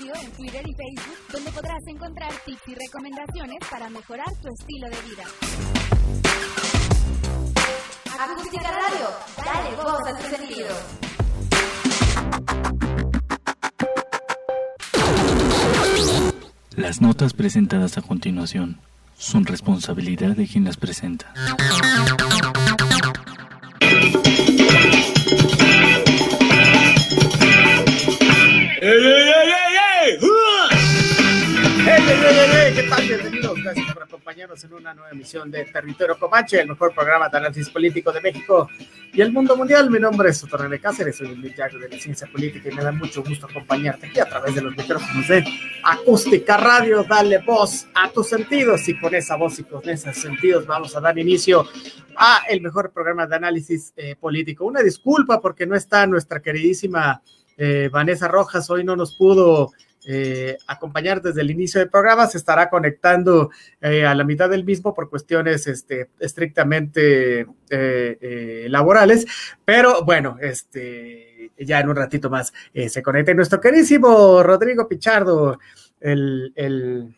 En Twitter y Facebook, donde podrás encontrar tips y recomendaciones para mejorar tu estilo de vida. Acústica Radio, dale voz a tu sentido. Las notas presentadas a continuación son responsabilidad de quien las presenta. ¿Qué tal? Bienvenidos. Gracias por acompañarnos en una nueva emisión de Territorio Comanche, el mejor programa de análisis político de México y el mundo mundial. Mi nombre es Sotorrene Cáceres, soy el Jack de la ciencia política y me da mucho gusto acompañarte aquí a través de los micrófonos de Acústica Radio. Dale voz a tus sentidos y con esa voz y con esos sentidos vamos a dar inicio a el mejor programa de análisis eh, político. Una disculpa porque no está nuestra queridísima eh, Vanessa Rojas, hoy no nos pudo eh, acompañar desde el inicio del programa, se estará conectando eh, a la mitad del mismo por cuestiones este, estrictamente eh, laborales, pero bueno, este, ya en un ratito más se conecta nuestro querísimo Rodrigo Pichardo, el, el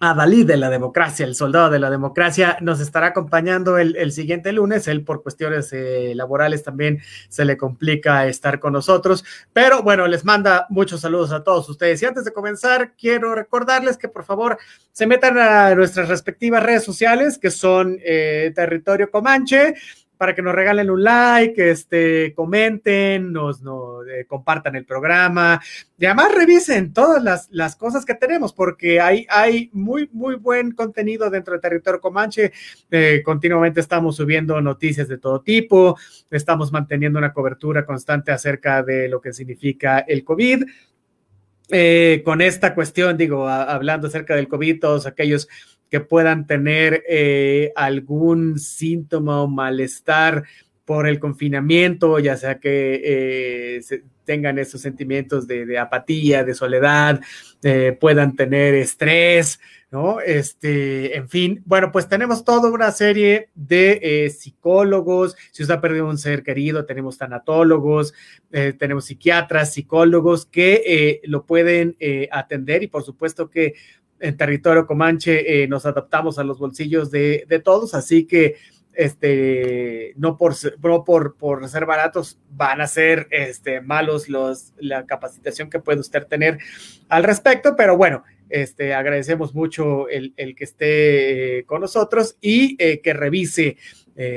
Adalí de la democracia, el soldado de la democracia, nos estará acompañando el, siguiente lunes. Él por cuestiones eh, laborales también se le complica estar con nosotros, pero bueno, les manda muchos saludos a todos ustedes. Y antes de comenzar, quiero recordarles que por favor se metan a nuestras respectivas redes sociales, que son eh, Territorio Comanche, para que nos regalen un like, este, comenten, nos, eh, compartan el programa y además revisen todas las, las, cosas que tenemos, porque hay, hay muy, muy buen contenido dentro del territorio Comanche. Eh, continuamente estamos subiendo noticias de todo tipo, estamos manteniendo una cobertura constante acerca de lo que significa el COVID. Eh, con esta cuestión, digo, hablando acerca del COVID, todos aquellos que puedan tener eh, algún síntoma o malestar por el confinamiento, ya sea que eh, tengan esos sentimientos de, apatía, de soledad, eh, puedan tener estrés, ¿no? Este, en fin, bueno, pues tenemos toda una serie de psicólogos, si usted ha perdido un ser querido, tenemos tanatólogos, tenemos psiquiatras, psicólogos que lo pueden atender y por supuesto que en territorio Comanche eh, nos adaptamos a los bolsillos de, todos, así que este, no por, por, por ser baratos van a ser este, malos los, la capacitación que puede usted tener al respecto, pero bueno, este, agradecemos mucho el, que esté eh, con nosotros y eh, que revise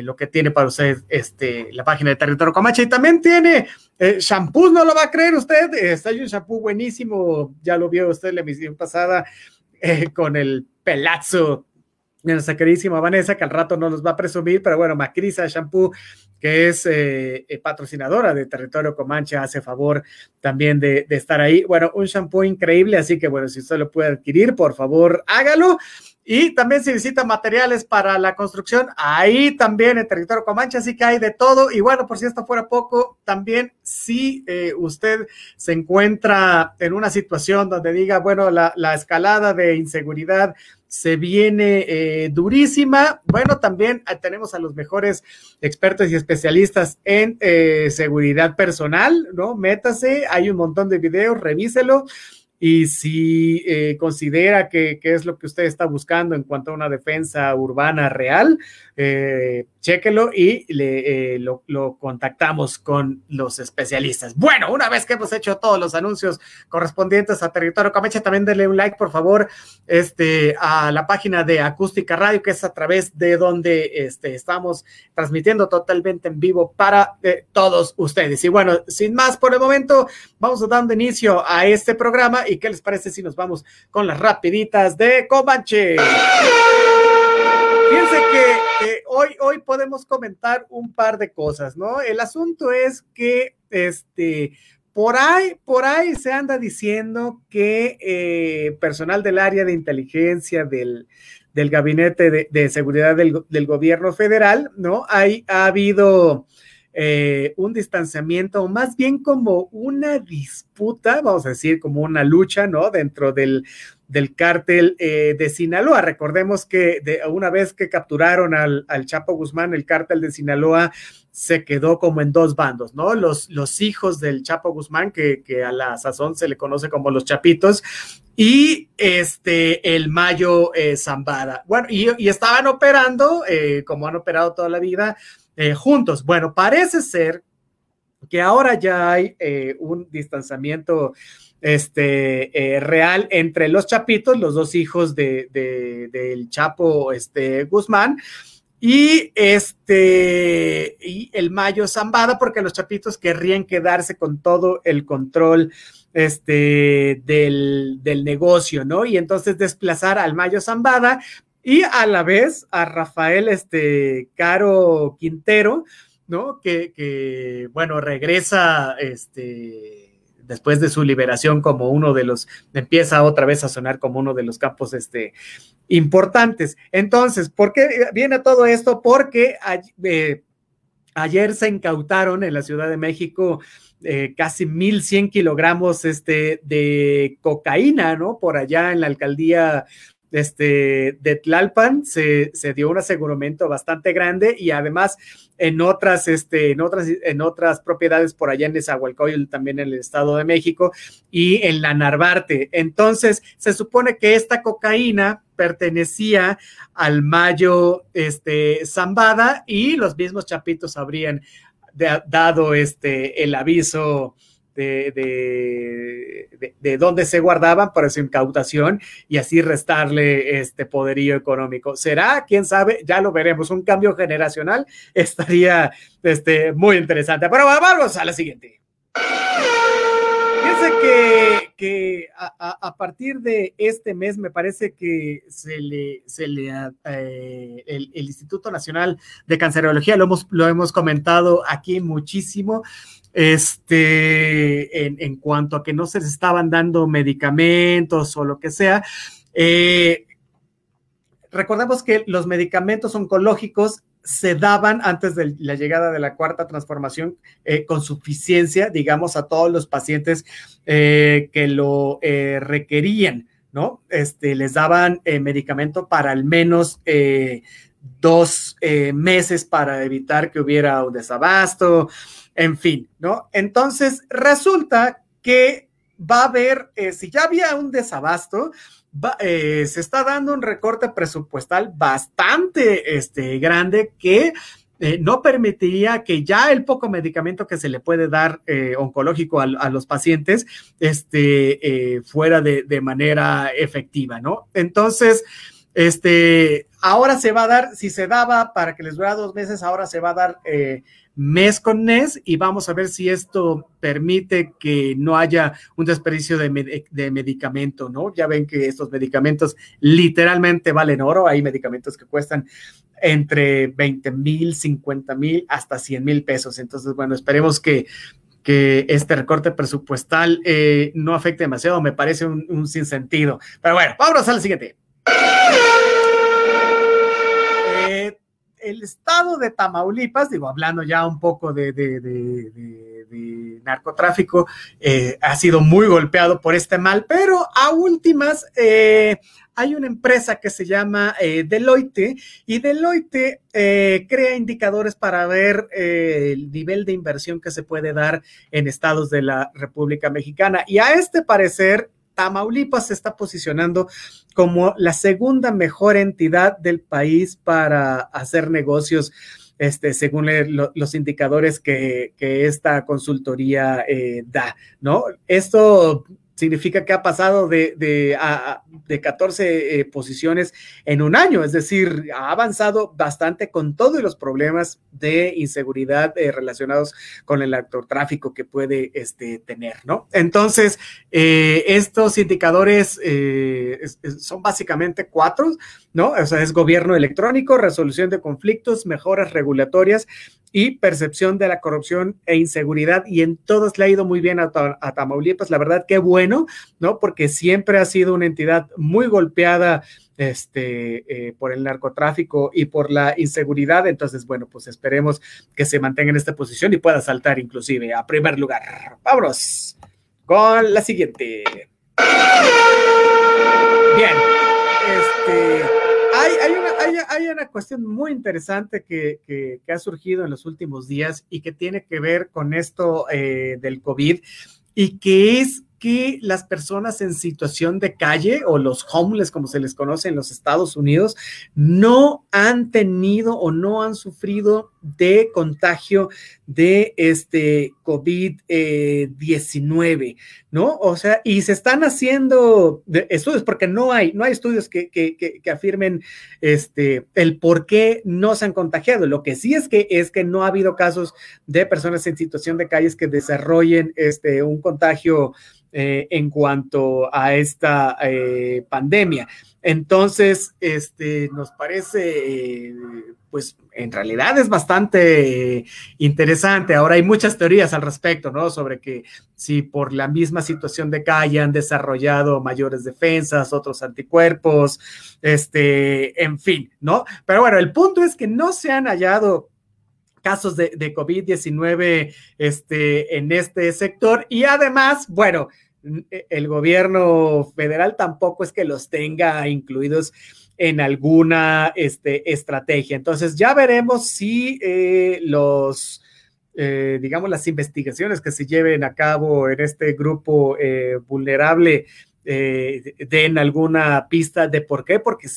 lo que tiene para usted este, la página de Territorio Comanche. Y también tiene shampoo, no lo va a creer usted. Está un shampoo buenísimo, ya lo vio usted en la emisión pasada eh, con el pelazo nuestra queridísima Vanessa, que al rato no nos va a presumir, pero bueno, Macrisa Shampoo, que es eh, eh, patrocinadora de Territorio Comanche, hace favor también de, estar ahí. Bueno, un shampoo increíble, así que bueno, si usted lo puede adquirir, por favor, hágalo. Y también se visita materiales para la construcción, ahí también en territorio Comanche, así que hay de todo. Y bueno, por si esto fuera poco, también si eh, usted se encuentra en una situación donde diga, bueno, la, escalada de inseguridad se viene eh, durísima. Bueno, también tenemos a los mejores expertos y especialistas en eh, seguridad personal, ¿no? Métase, hay un montón de videos, revíselo y si eh, considera que, es lo que usted está buscando en cuanto a una defensa urbana real, eh, chéquelo y le, eh, lo, contactamos con los especialistas. Bueno, una vez que hemos hecho todos los anuncios correspondientes a Territorio Comecha, también denle un like, por favor, este, a la página de Acústica Radio, que es a través de donde este, estamos transmitiendo totalmente en vivo para eh, todos ustedes. Y bueno, sin más por el momento, vamos dando inicio a este programa. ¿Y qué les parece si nos vamos con las rapiditas de Comanche? Fíjense que hoy, hoy podemos comentar un par de cosas, ¿no? El asunto es que este, por ahí, por ahí se anda diciendo que eh, personal del área de inteligencia del, del gabinete de, seguridad del, del, gobierno federal, ¿no? Hay, ha habido eh, un distanciamiento, o más bien como una disputa, vamos a decir, como una lucha, ¿no? Dentro del, del cártel eh, de Sinaloa. Recordemos que de, una vez que capturaron al, Chapo Guzmán, el cártel de Sinaloa se quedó como en dos bandos, ¿no? Los, los hijos del Chapo Guzmán, que, a la sazón se le conoce como los Chapitos, y este, el Mayo eh, Zambada. Bueno, y, estaban operando, como han operado toda la vida, eh, juntos. Bueno, parece ser que ahora ya hay eh, un distanciamiento este, eh, real entre los chapitos, los dos hijos de, de, del Chapo este, Guzmán, y este y el Mayo Zambada, porque los chapitos querrían quedarse con todo el control este, del, del negocio, ¿no? Y entonces desplazar al Mayo Zambada y a la vez a Rafael este, Caro Quintero, ¿no? Que, que bueno, regresa este después de su liberación como uno de los, empieza otra vez a sonar como uno de los campos este, importantes. Entonces, ¿por qué viene todo esto? Porque eh, ayer se incautaron en la Ciudad de México eh, casi 1.100 kilogramos este, de cocaína, ¿no? Por allá en la alcaldía este, de Tlalpan se, se, dio un aseguramiento bastante grande y además en otras, este, en otras, en otras propiedades por allá en Nezahualcóyotl, también en el Estado de México y en la Narvarte. Entonces, se supone que esta cocaína pertenecía al Mayo este, Zambada y los mismos chapitos habrían dado este, el aviso de, de, de, de, dónde se guardaban para su incautación y así restarle este poderío económico. ¿Será? ¿Quién sabe? Ya lo veremos. Un cambio generacional estaría este, muy interesante. Pero vamos a la siguiente. Fíjense que, que a, a, partir de este mes me parece que se le, se le eh, el, el, Instituto Nacional de Cancerología, lo hemos, lo hemos comentado aquí muchísimo, este, en, cuanto a que no se les estaban dando medicamentos o lo que sea. Eh, recordemos que los medicamentos oncológicos se daban antes de la llegada de la cuarta transformación eh, con suficiencia, digamos, a todos los pacientes eh, que lo eh, requerían, ¿no? Este, les daban medicamento para al menos dos meses para evitar que hubiera un desabasto, en fin, ¿no? Entonces, resulta que va a haber, eh, si ya había un desabasto, va, eh, se está dando un recorte presupuestal bastante este, grande que eh, no permitiría que ya el poco medicamento que se le puede dar eh, oncológico a, los pacientes este, eh, fuera de, manera efectiva, ¿no? Entonces, este, ahora se va a dar, si se daba para que les dura dos meses, ahora se va a dar mes con mes y vamos a ver si esto permite que no haya un desperdicio de, med de, medicamento, ¿no? Ya ven que estos medicamentos literalmente valen oro, hay medicamentos que cuestan entre 20 mil, 50 mil, hasta 100 mil pesos. Entonces, bueno, esperemos que, que este recorte presupuestal eh, no afecte demasiado, me parece un, un sinsentido. Pero bueno, vámonos al siguiente. El estado de Tamaulipas, digo, hablando ya un poco de, de, de, de narcotráfico, eh, ha sido muy golpeado por este mal, pero a últimas eh, hay una empresa que se llama eh, Deloitte y Deloitte crea indicadores para ver el nivel de inversión que se puede dar en estados de la República Mexicana. Y a este parecer, Tamaulipas se está posicionando como la segunda mejor entidad del país para hacer negocios, este, según lo, los indicadores que, que esta consultoría eh, da, ¿no? Esto significa que ha pasado de, de, a, de 14 eh, posiciones en un año, es decir, ha avanzado bastante con todos los problemas de inseguridad eh, relacionados con el narcotráfico que puede este, tener, ¿no? Entonces, eh, estos indicadores es, es, son básicamente cuatro, ¿no? O sea, es gobierno electrónico, resolución de conflictos, mejoras regulatorias y percepción de la corrupción e inseguridad y en todos le ha ido muy bien a, Tamaulipas, la verdad que bueno, ¿no? Porque siempre ha sido una entidad muy golpeada este, eh, por el narcotráfico y por la inseguridad, entonces, bueno, pues esperemos que se mantenga en esta posición y pueda saltar inclusive a primer lugar. Vámonos con la siguiente. Bien, este hay, una, cuestión muy interesante que, ha surgido en los últimos días y que tiene que ver con esto eh, del COVID y que es que las personas en situación de calle o los homeless, como se les conoce en los Estados Unidos, no han tenido o no han sufrido de contagio de este COVID-19, ¿no? O sea, y se están haciendo estudios porque no hay, no hay estudios que, que, que, afirmen este, el por qué no se han contagiado. Lo que sí es que es que no ha habido casos de personas en situación de calles que desarrollen este, un contagio eh, en cuanto a esta eh, pandemia. Entonces, este, nos parece, eh, pues en realidad es bastante interesante. Ahora hay muchas teorías al respecto, ¿no? Sobre que si por la misma situación de calle han desarrollado mayores defensas, otros anticuerpos, este, en fin, ¿no? Pero bueno, el punto es que no se han hallado casos de, COVID-19 este, en este sector. Y además, bueno, e, el gobierno federal tampoco es que los tenga incluidos en alguna este, estrategia. Entonces, ya veremos si eh, los, eh, digamos, las investigaciones que se lleven a cabo en este grupo eh, vulnerable den alguna pista de por qué, porque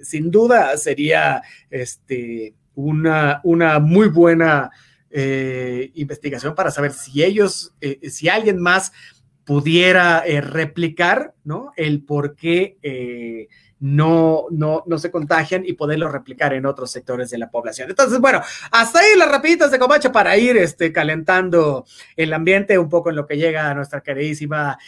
sin duda sería este, una, una muy buena eh, investigación para saber si ellos, eh, si alguien más pudiera eh, replicar, ¿no? El por qué no, no, no se contagian y poderlo replicar en otros sectores de la población. Entonces, bueno, hasta ahí las rapiditas de Comacho para ir este, calentando el ambiente un poco en lo que llega nuestra queridísima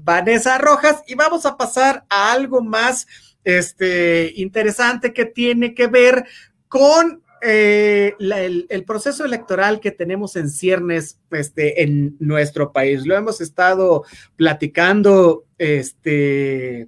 Vanessa Rojas y vamos a pasar a algo más este, interesante que tiene que ver con eh, el, proceso electoral que tenemos en ciernes este, en nuestro país. Lo hemos estado platicando este,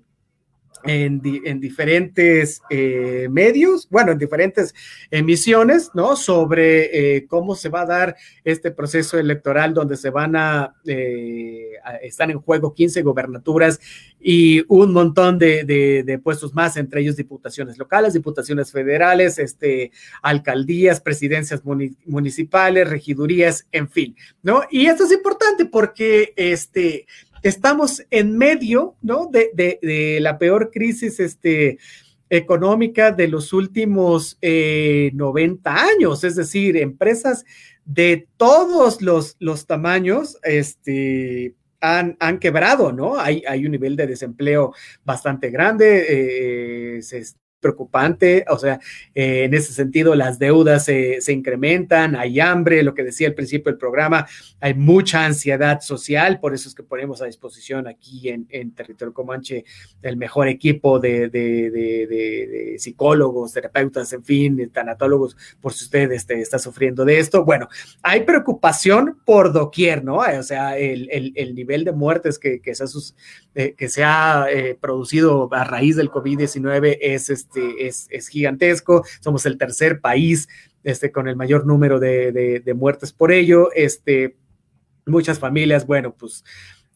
en, diferentes eh, medios, bueno, en diferentes emisiones, ¿no? Sobre eh, cómo se va a dar este proceso electoral donde se van a, eh, están en juego 15 gobernaturas y un montón de, de, puestos más, entre ellos diputaciones locales, diputaciones federales, este, alcaldías, presidencias municipales, regidurías, en fin, ¿no? Y esto es importante porque, este, estamos en medio, ¿no? De, la peor crisis este, económica de los últimos 90 eh, años, es decir, empresas de todos los, tamaños, este, han, han, quebrado, ¿no? Hay, un nivel de desempleo bastante grande, eh, se, preocupante, o sea, eh, en ese sentido las deudas se, incrementan, hay hambre, lo que decía al principio del programa, hay mucha ansiedad social, por eso es que ponemos a disposición aquí en, Territorio Comanche el mejor equipo de, psicólogos, terapeutas, en fin, tanatólogos, por si usted este, está sufriendo de esto. Bueno, hay preocupación por doquier, ¿no? O sea, el, nivel de muertes que, que se ha, eh, que se ha eh, producido a raíz del COVID-19 es este, este, es, gigantesco, somos el tercer país este, con el mayor número de, de muertes por ello, este, muchas familias, bueno, pues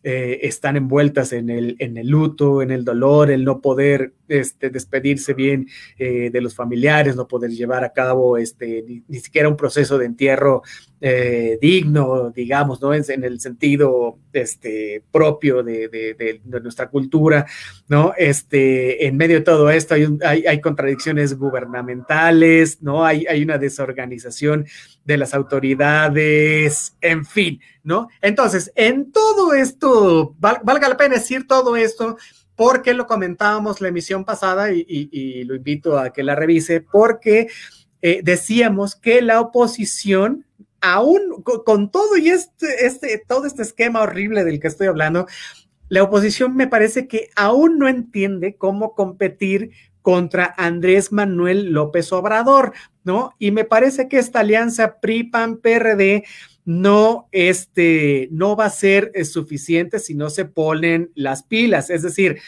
eh, están envueltas en el, en el luto, en el dolor, el no poder este, despedirse bien eh, de los familiares, no poder llevar a cabo este, ni, siquiera un proceso de entierro eh, digno, digamos, ¿no? En, en, el sentido este, propio de, nuestra cultura, ¿no? Este, en medio de todo esto hay, hay, hay contradicciones gubernamentales, ¿no? Hay, hay una desorganización de las autoridades, en fin, ¿no? Entonces, en todo esto, valga la pena decir todo esto, porque lo comentábamos la emisión pasada y, lo invito a que la revise, porque eh, decíamos que la oposición, aún con, todo y este, este, todo este esquema horrible del que estoy hablando, la oposición me parece que aún no entiende cómo competir contra Andrés Manuel López Obrador, ¿no? Y me parece que esta alianza PRI-PAN-PRD no, este, no va a ser eh, suficiente si no se ponen las pilas. Es decir,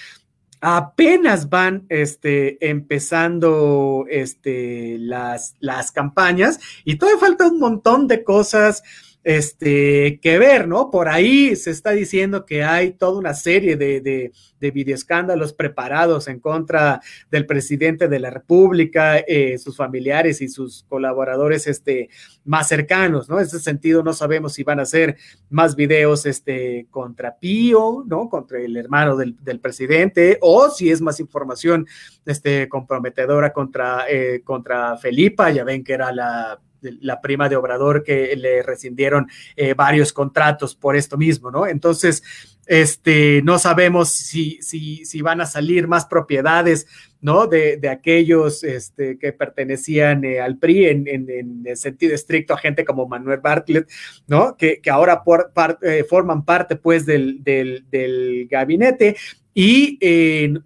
apenas van este, empezando este, las, las campañas y todavía falta un montón de cosas este, que ver, ¿no? Por ahí se está diciendo que hay toda una serie de, de, de videoescándalos preparados en contra del presidente de la República, eh, sus familiares y sus colaboradores este, más cercanos, ¿no? En ese sentido, no sabemos si van a ser más videos este, contra Pío, ¿no? Contra el hermano del, del presidente, o si es más información este, comprometedora contra, eh, contra Felipa, ya ven que era la la prima de Obrador que le rescindieron eh, varios contratos por esto mismo, ¿no? Entonces, este, no sabemos si, si, si van a salir más propiedades, ¿no? De, de aquellos este, que pertenecían eh, al PRI en, en, en, el sentido estricto a gente como Manuel Bartlett, ¿no? Que, que ahora eh, forman parte, pues, del, del, del gabinete. Y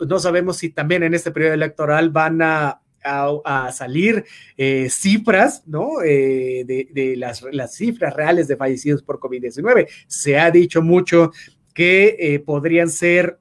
no sabemos si también en este periodo electoral van a a, salir eh, cifras, ¿no? Eh, de, las, cifras reales de fallecidos por COVID-19. Se ha dicho mucho que eh, podrían ser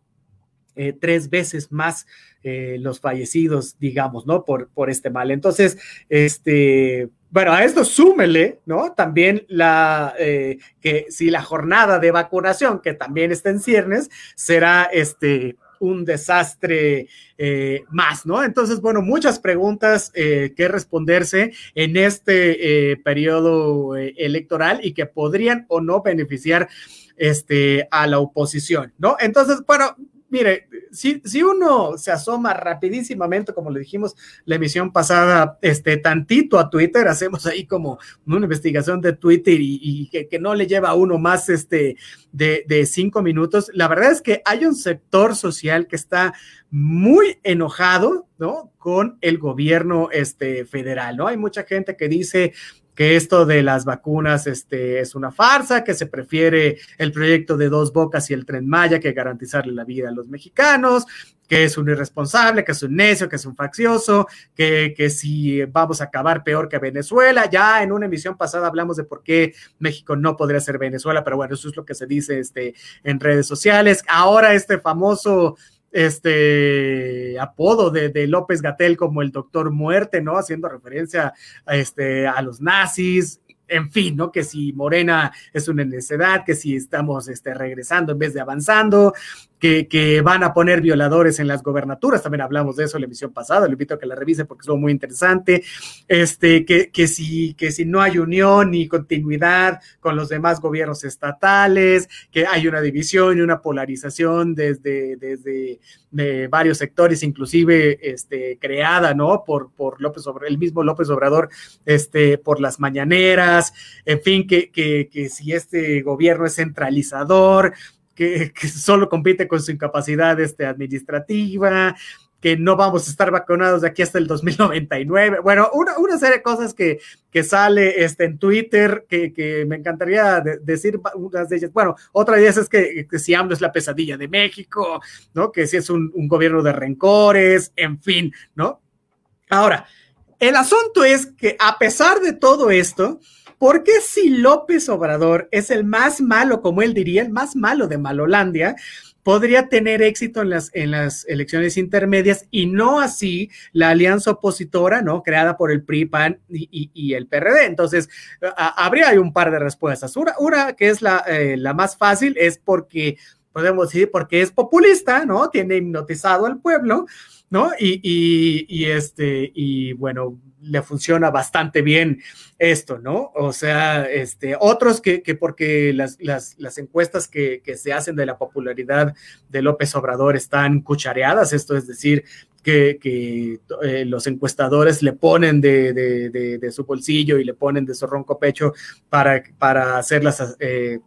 tres veces más los fallecidos, digamos, ¿no? Por, por este mal. Entonces, este, bueno, a esto súmele, ¿no? También la, que si la jornada de vacunación, que también está en ciernes, será este, un desastre eh, más, ¿no? Entonces, bueno, muchas preguntas eh, que responderse en este eh, periodo electoral y que podrían o no beneficiar este, a la oposición, ¿no? Entonces, bueno, mire, si, si, uno se asoma rapidísimamente, como le dijimos la emisión pasada, este, tantito a Twitter, hacemos ahí como una investigación de Twitter y, que, no le lleva a uno más este, de, de, cinco minutos. La verdad es que hay un sector social que está muy enojado, ¿no? Con el gobierno este, federal, ¿no? Hay mucha gente que dice, que esto de las vacunas este, es una farsa, que se prefiere el proyecto de dos bocas y el tren Maya que garantizarle la vida a los mexicanos, que es un irresponsable, que es un necio, que es un faccioso, que, que si vamos a acabar peor que Venezuela. Ya en una emisión pasada hablamos de por qué México no podría ser Venezuela, pero bueno, eso es lo que se dice este, en redes sociales. Ahora este famoso este apodo de, de López Gatel como el doctor muerte, ¿no? Haciendo referencia a, este, a los nazis, en fin, ¿no? Que si Morena es una necedad, que si estamos este, regresando en vez de avanzando, que, que, van a poner violadores en las gobernaturas, también hablamos de eso en la emisión pasada, le invito a que la revise porque es muy interesante, este, que, que, si, que si no hay unión ni continuidad con los demás gobiernos estatales, que hay una división y una polarización desde, desde de varios sectores, inclusive este, creada, ¿no? Por, por López Obrador, el mismo López Obrador, este, por las mañaneras, en fin, que, que, que si este gobierno es centralizador, que, solo compite con su incapacidad este, administrativa, que no vamos a estar vacunados de aquí hasta el 2099. Bueno, una, una serie de cosas que, que sale este, en Twitter que, que me encantaría de, decir unas de ellas. Bueno, otra de ellas es que, que, si AMLO es la pesadilla de México, ¿no? Que si es un gobierno de rencores, en fin, ¿no? Ahora, el asunto es que a pesar de todo esto, ¿por qué si López Obrador es el más malo, como él diría, el más malo de Malolandia? podría tener éxito en las, en las elecciones intermedias y no así la alianza opositora, ¿no? Creada por el PRI, PAN y, el PRD. Entonces, habría un par de respuestas. Una, una que es la, eh, la más fácil es porque, podemos decir, porque es populista, ¿no? Tiene hipnotizado al pueblo. ¿No? Y, y, y, este, y bueno, le funciona bastante bien esto, ¿no? O sea, este, otros que, que porque las, las, las encuestas que, que, se hacen de la popularidad de López Obrador están cuchareadas, esto es decir, que, que eh, los encuestadores le ponen de, de, de, de, su bolsillo y le ponen de su ronco pecho para, para hacerlas eh,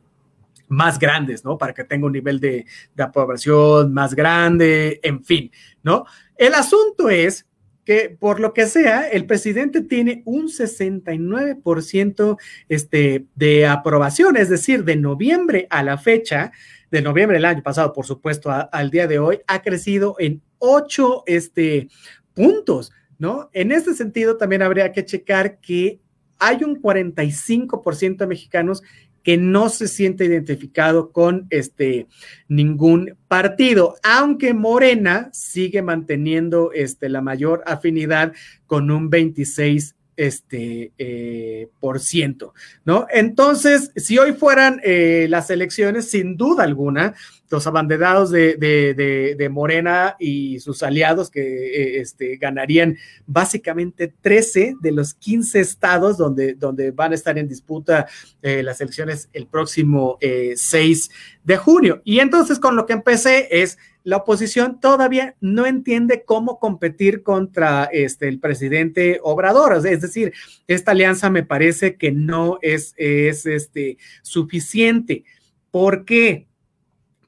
más grandes, ¿no? Para que tenga un nivel de, de aprobación más grande, en fin, ¿no? El asunto es que por lo que sea, el presidente tiene un 69% este, de aprobación, es decir, de noviembre a la fecha, de noviembre del año pasado, por supuesto, al día de hoy, ha crecido en 8 este, puntos, ¿no? En este sentido, también habría que checar que hay un 45% de mexicanos que no se siente identificado con este ningún partido, aunque Morena sigue manteniendo este, la mayor afinidad con un 26 este, eh, por ciento, ¿no? Entonces, si hoy fueran eh, las elecciones, sin duda alguna, los abanderados de, de, Morena y sus aliados que eh, este, ganarían básicamente 13 de los 15 estados donde, donde van a estar en disputa las elecciones el próximo 6 de junio. Y entonces con lo que empecé es la oposición todavía no entiende cómo competir contra este, el presidente Obrador. Es decir, esta alianza me parece que no es, es este, suficiente. ¿Por qué?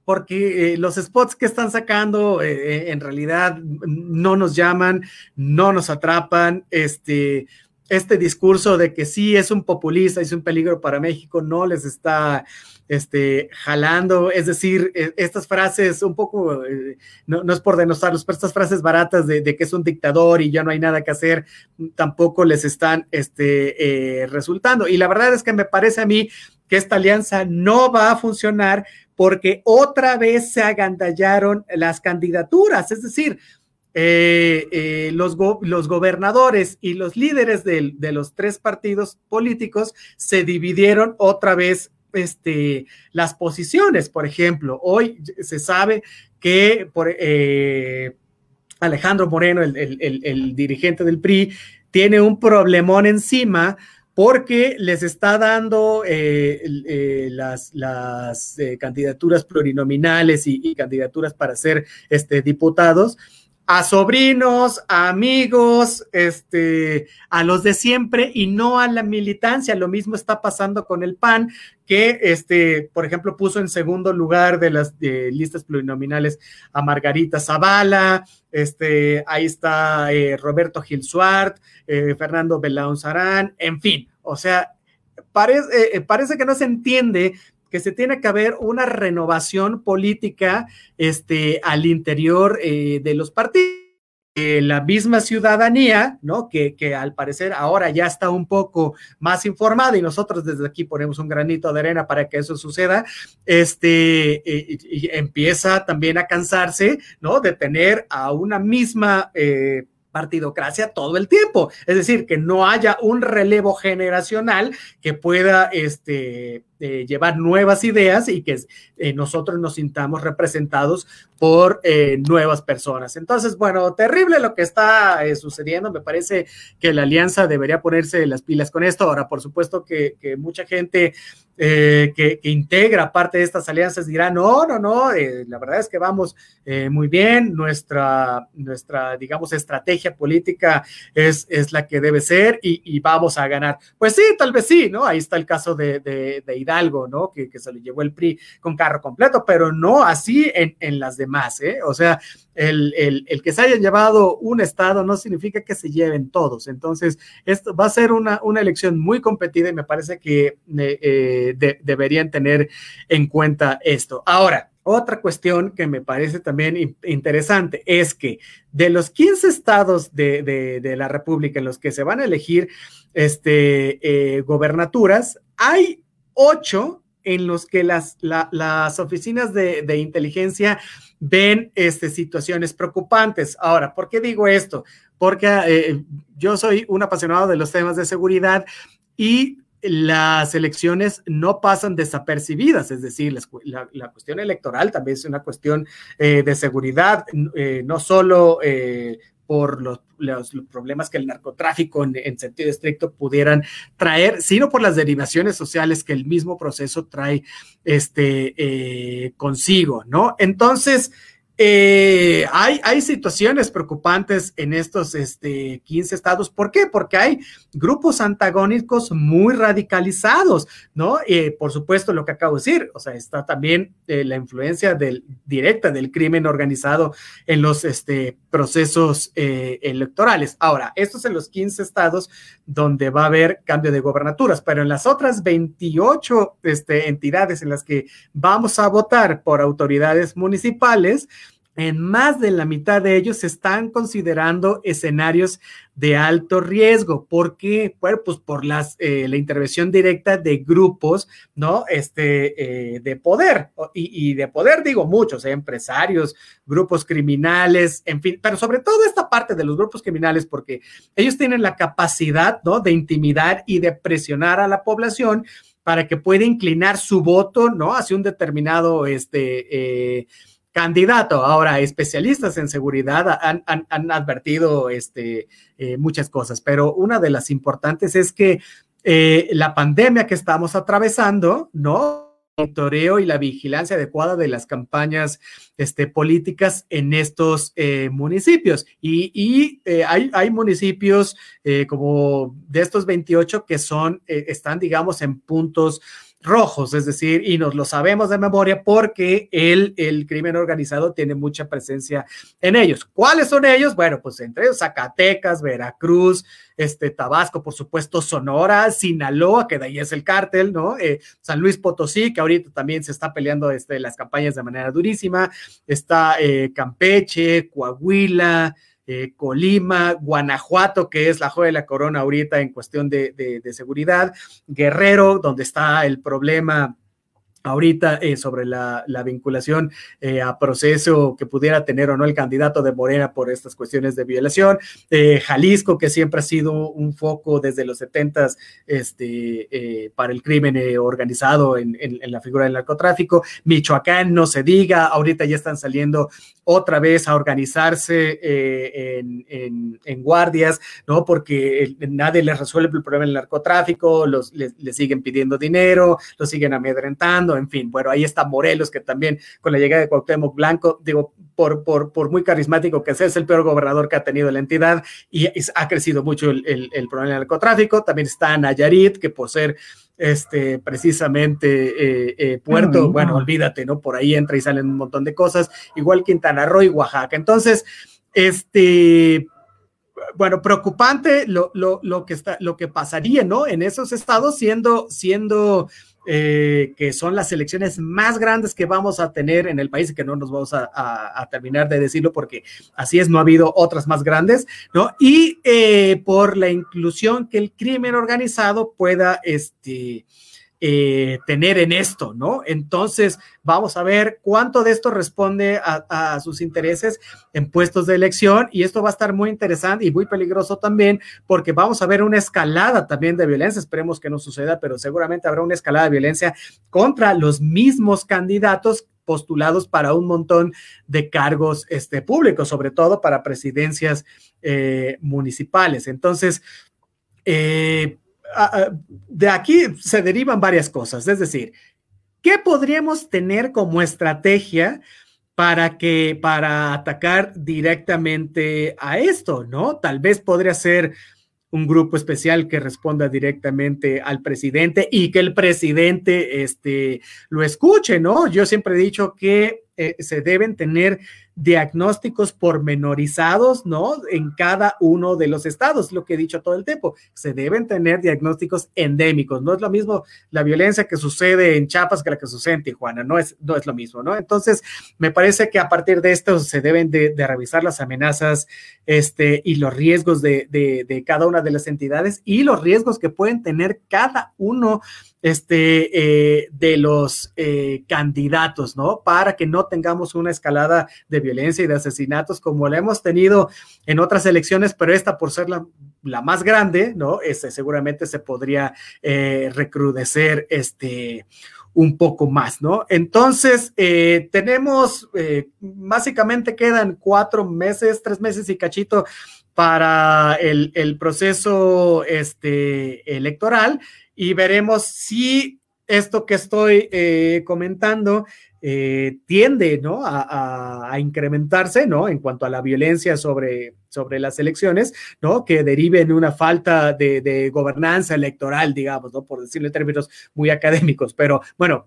Porque eh, los spots que están sacando eh, eh, en realidad no nos llaman, no nos atrapan. Este, este discurso de que sí es un populista, es un peligro para México, no les está este, jalando, es decir, estas frases un poco, eh, no, es por denostarlos, pero estas frases baratas de, que es un dictador y ya no hay nada que hacer, tampoco les están este, resultando. Y la verdad es que me parece a mí que esta alianza no va a funcionar porque otra vez se agandallaron las candidaturas, es decir, eh, los, los, gobernadores y los líderes de, de, los tres partidos políticos se dividieron otra vez este, las posiciones. Por ejemplo, hoy se sabe que eh, Alejandro Moreno, el, dirigente del PRI, tiene un problemón encima porque les está dando eh, eh, las, las candidaturas plurinominales y, y, candidaturas para ser este, diputados a sobrinos, a amigos, este, a los de siempre y no a la militancia. Lo mismo está pasando con el PAN, que, este, por ejemplo, puso en segundo lugar de las listas plurinominales a Margarita Zavala, este, ahí está eh, Roberto Gil Suart, eh, Fernando Belaun Sarán, en fin, o sea, parece, eh, parece que no se entiende que se tiene que haber una renovación política este, al interior eh, de los partidos. la misma ciudadanía, ¿no? Que, que, al parecer ahora ya está un poco más informada y nosotros desde aquí ponemos un granito de arena para que eso suceda, este, eh, y empieza también a cansarse, ¿no? De tener a una misma... Eh, partidocracia todo el tiempo. Es decir, que no haya un relevo generacional que pueda este, eh, llevar nuevas ideas y que eh, nosotros nos sintamos representados por eh, nuevas personas. Entonces, bueno, terrible lo que está sucediendo. Me parece que la alianza debería ponerse las pilas con esto. Ahora, por supuesto que, mucha gente eh, que, integra parte de estas alianzas dirá, no, no, no, eh, la verdad es que vamos eh, muy bien, nuestra, nuestra, digamos, estrategia política es, es la que debe ser y, vamos a ganar. Pues sí, tal vez sí, ¿no? Ahí está el caso de, de, Hidalgo, ¿no? Que, se le llevó el PRI con carro completo, pero no así en, las demás, ¿eh? O sea, el, el, que se hayan llevado un estado no significa que se lleven todos. Entonces, esto va a ser una, una elección muy competida y me parece que eh, deberían tener en cuenta esto. Ahora, otra cuestión que me parece también interesante es que de los 15 estados de, de, la República en los que se van a elegir este, eh, gobernaturas, hay ocho en los que las, las oficinas de, inteligencia ven este, situaciones preocupantes. Ahora, ¿por qué digo esto? Porque eh, yo soy un apasionado de los temas de seguridad y las elecciones no pasan desapercibidas, es decir, la, cuestión electoral también es una cuestión eh, de seguridad, eh, no solo por los, problemas que el narcotráfico en, sentido estricto pudieran traer, sino por las derivaciones sociales que el mismo proceso trae este, eh, consigo, ¿no? Entonces, eh, hay, situaciones preocupantes en estos este, 15 estados. ¿Por qué? Porque hay grupos antagónicos muy radicalizados, ¿no? Eh, por supuesto, lo que acabo de decir, o sea, está también eh, la influencia directa del crimen organizado en los este, procesos electorales. Ahora, estos en los 15 estados donde va a haber cambio de gobernaturas, pero en las otras 28 este, entidades en las que vamos a votar por autoridades municipales, en más de la mitad de ellos se están considerando escenarios de alto riesgo. ¿Por qué? Pues por las, eh, la intervención directa de grupos, ¿no? Este, eh, de poder. Y, de poder digo muchos, ¿eh? empresarios, grupos criminales, en fin, pero sobre todo esta parte de los grupos criminales, porque ellos tienen la capacidad, ¿no? De intimidar y de presionar a la población para que pueda inclinar su voto, ¿no? Hacia un determinado, este, candidato. Ahora, especialistas en seguridad han, advertido este, eh, muchas cosas, pero una de las importantes es que eh, la pandemia que estamos atravesando, ¿no? monitoreo y la vigilancia adecuada de las campañas este, políticas en estos eh, municipios. Y, hay, hay, municipios como de estos 28 que son, están, digamos, en puntos rojos, es decir, y nos lo sabemos de memoria porque el, el crimen organizado tiene mucha presencia en ellos. ¿Cuáles son ellos? Bueno, pues entre ellos Zacatecas, Veracruz, este, Tabasco, por supuesto, Sonora, Sinaloa, que de ahí es el cártel, ¿no? Eh, San Luis Potosí, que ahorita también se está peleando este, las campañas de manera durísima, está eh, Campeche, Coahuila, eh, Colima, Guanajuato, que es la joya de la corona ahorita en cuestión de, de seguridad, Guerrero, donde está el problema ahorita eh, sobre la, vinculación eh, a proceso que pudiera tener o no el candidato de Morena por estas cuestiones de violación, eh, Jalisco, que siempre ha sido un foco desde los 70 este, para el crimen organizado en, la figura del narcotráfico, Michoacán, no se diga, ahorita ya están saliendo otra vez a organizarse en, guardias, ¿no? Porque nadie les resuelve el problema del narcotráfico, los, les siguen pidiendo dinero, los siguen amedrentando, en fin, bueno, ahí está Morelos, que también con la llegada de Cuauhtémoc Blanco, digo, por, por, por muy carismático que sea, es el peor gobernador que ha tenido la entidad y ha crecido mucho el, el, problema del narcotráfico. También está Nayarit, que por ser este, precisamente eh, eh, Puerto, bueno, olvídate, ¿no? Por ahí entra y salen un montón de cosas, igual Quintana Roo y Oaxaca. Entonces, este, bueno, preocupante lo, lo, lo, que está, lo que pasaría, ¿no? En esos estados siendo, siendo eh, que son las elecciones más grandes que vamos a tener en el país que no nos vamos a, terminar de decirlo porque así es, no ha habido otras más grandes, ¿no? Y eh, por la inclusión que el crimen organizado pueda, este, eh, tener en esto, ¿no? Entonces, vamos a ver cuánto de esto responde a, sus intereses en puestos de elección y esto va a estar muy interesante y muy peligroso también porque vamos a ver una escalada también de violencia, esperemos que no suceda, pero seguramente habrá una escalada de violencia contra los mismos candidatos postulados para un montón de cargos este, públicos, sobre todo para presidencias eh, municipales. Entonces, eh, de aquí se derivan varias cosas, es decir, ¿qué podríamos tener como estrategia para que para atacar directamente a esto, ¿no? Tal vez podría ser un grupo especial que responda directamente al presidente y que el presidente este, lo escuche, ¿no? Yo siempre he dicho que eh, se deben tener diagnósticos pormenorizados, ¿no? En cada uno de los estados, lo que he dicho todo el tiempo. Se deben tener diagnósticos endémicos. No es lo mismo la violencia que sucede en Chiapas que la que sucede en Tijuana. No es, no es lo mismo, ¿no? Entonces, me parece que a partir de esto se deben de, revisar las amenazas este, y los riesgos de, de cada una de las entidades y los riesgos que pueden tener cada uno este, eh, de los eh, candidatos, ¿no? Para que no tengamos una escalada de violencia y de asesinatos como la hemos tenido en otras elecciones, pero esta por ser la, más grande, ¿no? Este, seguramente se podría eh, recrudecer este, un poco más, ¿no? Entonces, tenemos, básicamente quedan cuatro meses, tres meses y cachito para el, el proceso este, electoral y veremos si esto que estoy eh, comentando eh, tiende ¿no? A, incrementarse ¿no? en cuanto a la violencia sobre, sobre las elecciones, ¿no? que derive en una falta de, de gobernanza electoral, digamos, ¿no? por decirlo en términos muy académicos. Pero bueno,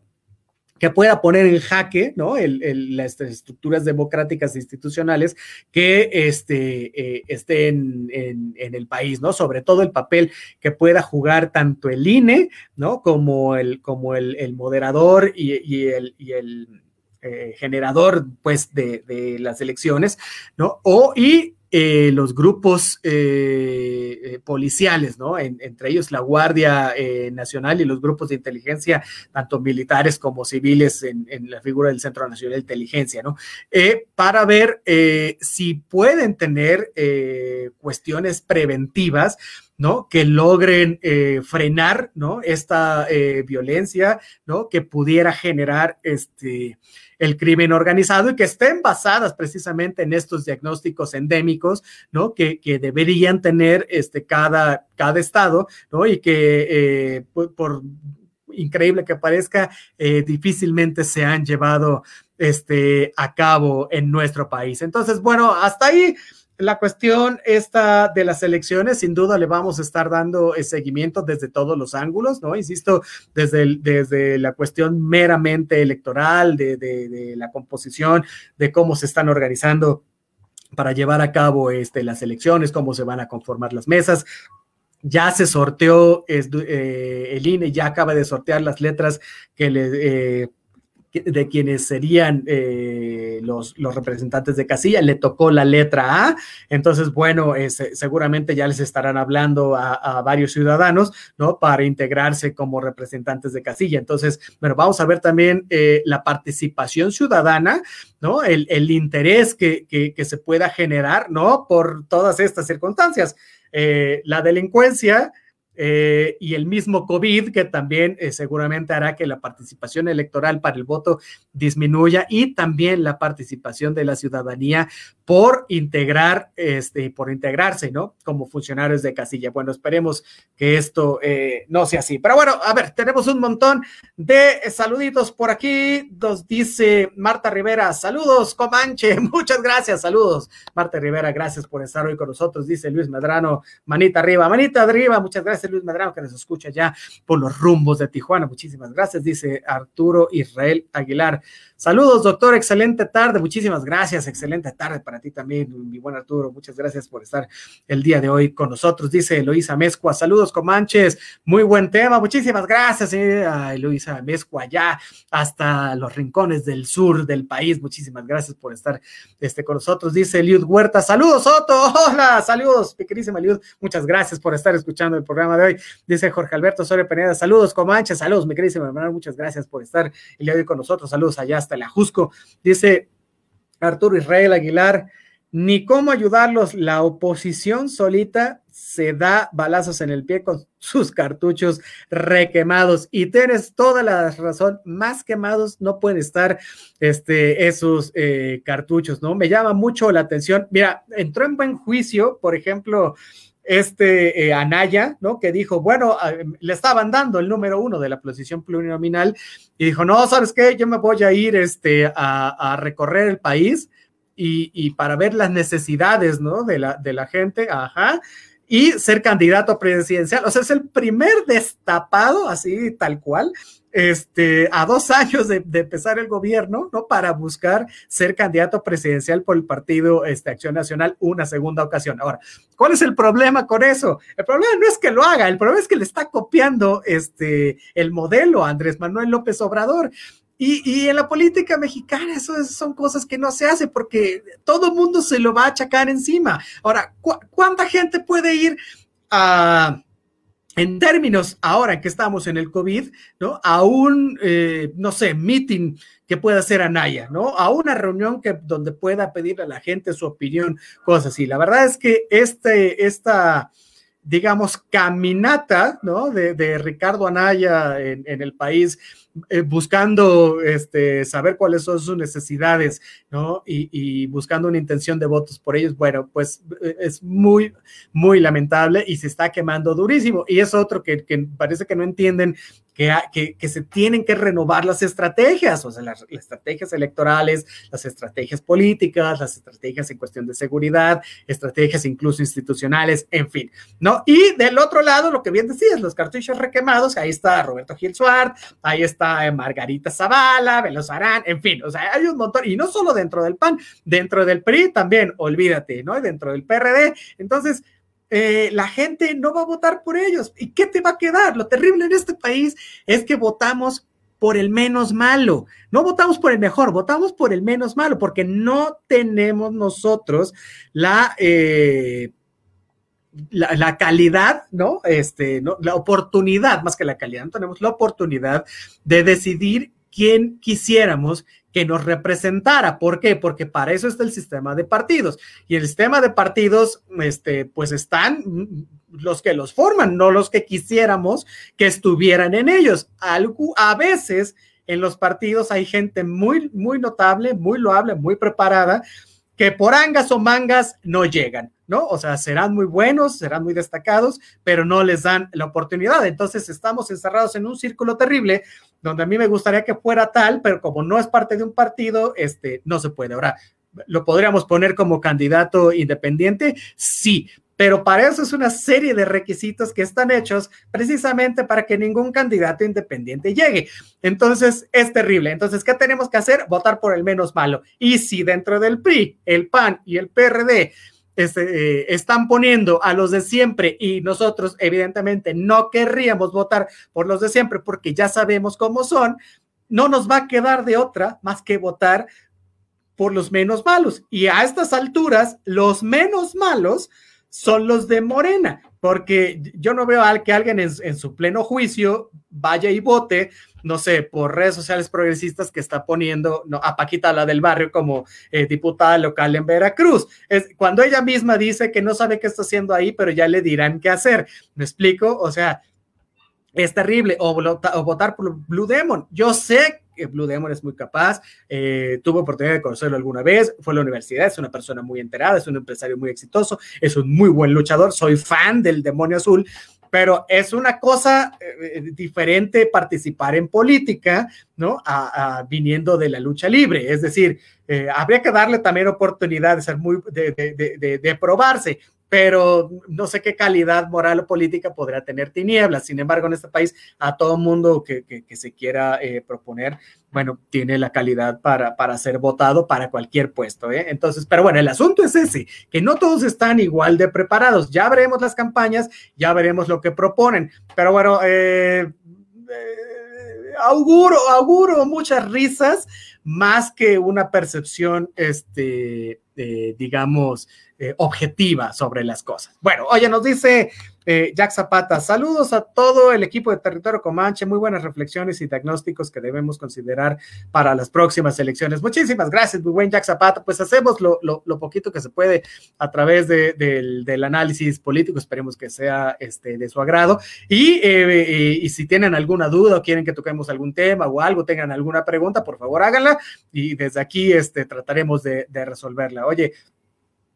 que pueda poner en jaque ¿no? las estructuras democráticas e institucionales que este, eh, estén en, el país, ¿no? Sobre todo el papel que pueda jugar tanto el INE, ¿no? Como el, como el, moderador y, el, generador, pues, de, de, las elecciones, ¿no? O, y eh, los grupos eh, eh, policiales, ¿no? entre ellos la Guardia Nacional y los grupos de inteligencia, tanto militares como civiles, en, la figura del Centro Nacional de Inteligencia, ¿no? para ver si pueden tener cuestiones preventivas. ¿No? Que logren frenar, ¿no? Esta violencia, ¿no? Que pudiera generar este, el crimen organizado y que estén basadas precisamente en estos diagnósticos endémicos, ¿no? Que, deberían tener este, cada, cada estado, ¿no? Y que eh, por, increíble que parezca, eh, difícilmente se han llevado este, a cabo en nuestro país. Entonces, bueno, hasta ahí la cuestión esta de las elecciones, sin duda le vamos a estar dando eh, seguimiento desde todos los ángulos, ¿no? Insisto, desde, desde la cuestión meramente electoral, de, la composición, de cómo se están organizando para llevar a cabo este, las elecciones, cómo se van a conformar las mesas, ya se sorteó eh, el INE, ya acaba de sortear las letras que le eh, de quienes serían eh, los, los, representantes de casilla, le tocó la letra A, entonces, bueno, seguramente ya les estarán hablando a, varios ciudadanos, ¿no? Para integrarse como representantes de casilla. Entonces, bueno, vamos a ver también eh, la participación ciudadana, ¿no? El, el interés que, que, se pueda generar, ¿no? Por todas estas circunstancias. Eh, la delincuencia, eh, y el mismo COVID que también eh, seguramente hará que la participación electoral para el voto disminuya y también la participación de la ciudadanía por integrar, este, por integrarse, ¿no? Como funcionarios de casilla. Bueno, esperemos que esto eh, no sea así. Pero bueno, a ver, tenemos un montón de saluditos por aquí. Nos dice Marta Rivera, saludos, Comanche, muchas gracias, saludos. Marta Rivera, gracias por estar hoy con nosotros, dice Luis Medrano, manita arriba, manita arriba, muchas gracias Luis Medrano, que nos escucha ya por los rumbos de Tijuana. Muchísimas gracias, dice Arturo Israel Aguilar. Saludos, doctor, excelente tarde. Muchísimas gracias, excelente tarde para ti también, mi buen Arturo. Muchas gracias por estar el día de hoy con nosotros. Dice Eloisa Mezcua, saludos, Comanches. Muy buen tema. Muchísimas gracias, eh, a Eloisa Mezcua, ya hasta los rincones del sur del país. Muchísimas gracias por estar este, con nosotros. Dice Eliud Huerta, saludos, Soto. Hola, saludos, mi querísima Eliud. Muchas gracias por estar escuchando el programa de hoy. Dice Jorge Alberto Soria Peneda, saludos, Comanches. Saludos, mi querísima hermana. Muchas gracias por estar el día de hoy con nosotros. Saludos allá hasta la Jusco. Dice Arturo Israel Aguilar, ni cómo ayudarlos, la oposición solita se da balazos en el pie con sus cartuchos requemados y tienes toda la razón, más quemados no pueden estar este, esos eh, cartuchos, ¿no? Me llama mucho la atención. Mira, entró en buen juicio, por ejemplo, este eh, Anaya, ¿no? Que dijo, bueno, le estaban dando el número uno de la posición plurinominal y dijo, no, ¿sabes qué? Yo me voy a ir este, a, recorrer el país y, para ver las necesidades, ¿no? De la, de la gente, ajá, y ser candidato presidencial. O sea, es el primer destapado, así tal cual, este, a dos años de, empezar el gobierno, ¿no? Para buscar ser candidato presidencial por el partido este, Acción Nacional una segunda ocasión. Ahora, ¿cuál es el problema con eso? El problema no es que lo haga, el problema es que le está copiando este, el modelo a Andrés Manuel López Obrador. Y, en la política mexicana eso son cosas que no se hace porque todo mundo se lo va a achacar encima. Ahora, ¿cuánta gente puede ir a en términos, ahora que estamos en el COVID, ¿no? A un, eh, no sé, meeting que pueda hacer Anaya, ¿no? A una reunión que, donde pueda pedirle a la gente su opinión, cosas así. La verdad es que este, esta, digamos, caminata, ¿no? De, Ricardo Anaya en el país, eh, buscando este, saber cuáles son sus necesidades, ¿no? Y, buscando una intención de votos por ellos, bueno, pues eh, es muy, muy lamentable y se está quemando durísimo. Y es otro que, que parece que no entienden que, que, se tienen que renovar las estrategias, o sea, las, estrategias electorales, las estrategias políticas, las estrategias en cuestión de seguridad, estrategias incluso institucionales, en fin, ¿no? Y del otro lado, lo que bien decías, los cartuchos requemados, ahí está Roberto Gil Suárez, ahí está eh, Margarita Zavala, Veloz Arán, en fin, o sea, hay un montón, y no solo dentro del PAN, dentro del PRI también, olvídate, ¿no? Y dentro del PRD, entonces, eh, la gente no va a votar por ellos. ¿Y qué te va a quedar? Lo terrible en este país es que votamos por el menos malo. No votamos por el mejor, votamos por el menos malo, porque no tenemos nosotros la, eh, la, calidad, ¿no? Este, ¿no? La oportunidad, más que la calidad, no tenemos la oportunidad de decidir quién quisiéramos que nos representara. ¿Por qué? Porque para eso está el sistema de partidos. Y el sistema de partidos, este, pues están los que los forman, no los que quisiéramos que estuvieran en ellos. Algo, a veces en los partidos hay gente muy, muy notable, muy loable, muy preparada, que por angas o mangas no llegan, ¿no? O sea, serán muy buenos, serán muy destacados, pero no les dan la oportunidad. Entonces estamos encerrados en un círculo terrible donde a mí me gustaría que fuera tal, pero como no es parte de un partido, este, no se puede. Ahora, ¿lo podríamos poner como candidato independiente? Sí, pero para eso es una serie de requisitos que están hechos precisamente para que ningún candidato independiente llegue. Entonces, es terrible. Entonces, ¿qué tenemos que hacer? Votar por el menos malo. Y si dentro del PRI, el PAN y el PRD este, eh, están poniendo a los de siempre y nosotros evidentemente no querríamos votar por los de siempre porque ya sabemos cómo son, no nos va a quedar de otra más que votar por los menos malos. Y a estas alturas, los menos malos son los de Morena, porque yo no veo al que alguien en, su pleno juicio vaya y vote, no sé, por redes sociales progresistas que está poniendo a Paquita la del barrio como eh, diputada local en Veracruz. Es cuando ella misma dice que no sabe qué está haciendo ahí, pero ya le dirán qué hacer. ¿Me explico? O sea, es terrible. O, o votar por Blue Demon. Yo sé Blue Demon es muy capaz, eh, tuvo oportunidad de conocerlo alguna vez, fue a la universidad, es una persona muy enterada, es un empresario muy exitoso, es un muy buen luchador, soy fan del demonio azul, pero es una cosa eh, eh, diferente participar en política, ¿no? Viniendo de la lucha libre. Es decir, habría que darle también oportunidad de ser muy, de, probarse pero no sé qué calidad moral o política podrá tener tinieblas. Sin embargo, en este país, a todo mundo que, se quiera eh, proponer, bueno, tiene la calidad para, para ser votado para cualquier puesto. ¿eh? Entonces, pero bueno, el asunto es ese, que no todos están igual de preparados. Ya veremos las campañas, ya veremos lo que proponen. Pero bueno, eh, auguro, auguro muchas risas, más que una percepción, este, digamos, eh, objetiva sobre las cosas. Bueno, oye, nos dice eh, Jack Zapata, saludos a todo el equipo de Territorio Comanche, muy buenas reflexiones y diagnósticos que debemos considerar para las próximas elecciones. Muchísimas gracias, muy buen Jack Zapata. Pues hacemos lo, poquito que se puede a través del, análisis político, esperemos que sea este, de su agrado. Eh, y, si tienen alguna duda o quieren que toquemos algún tema o algo, tengan alguna pregunta, por favor háganla y desde aquí este, trataremos de, de resolverla. Oye,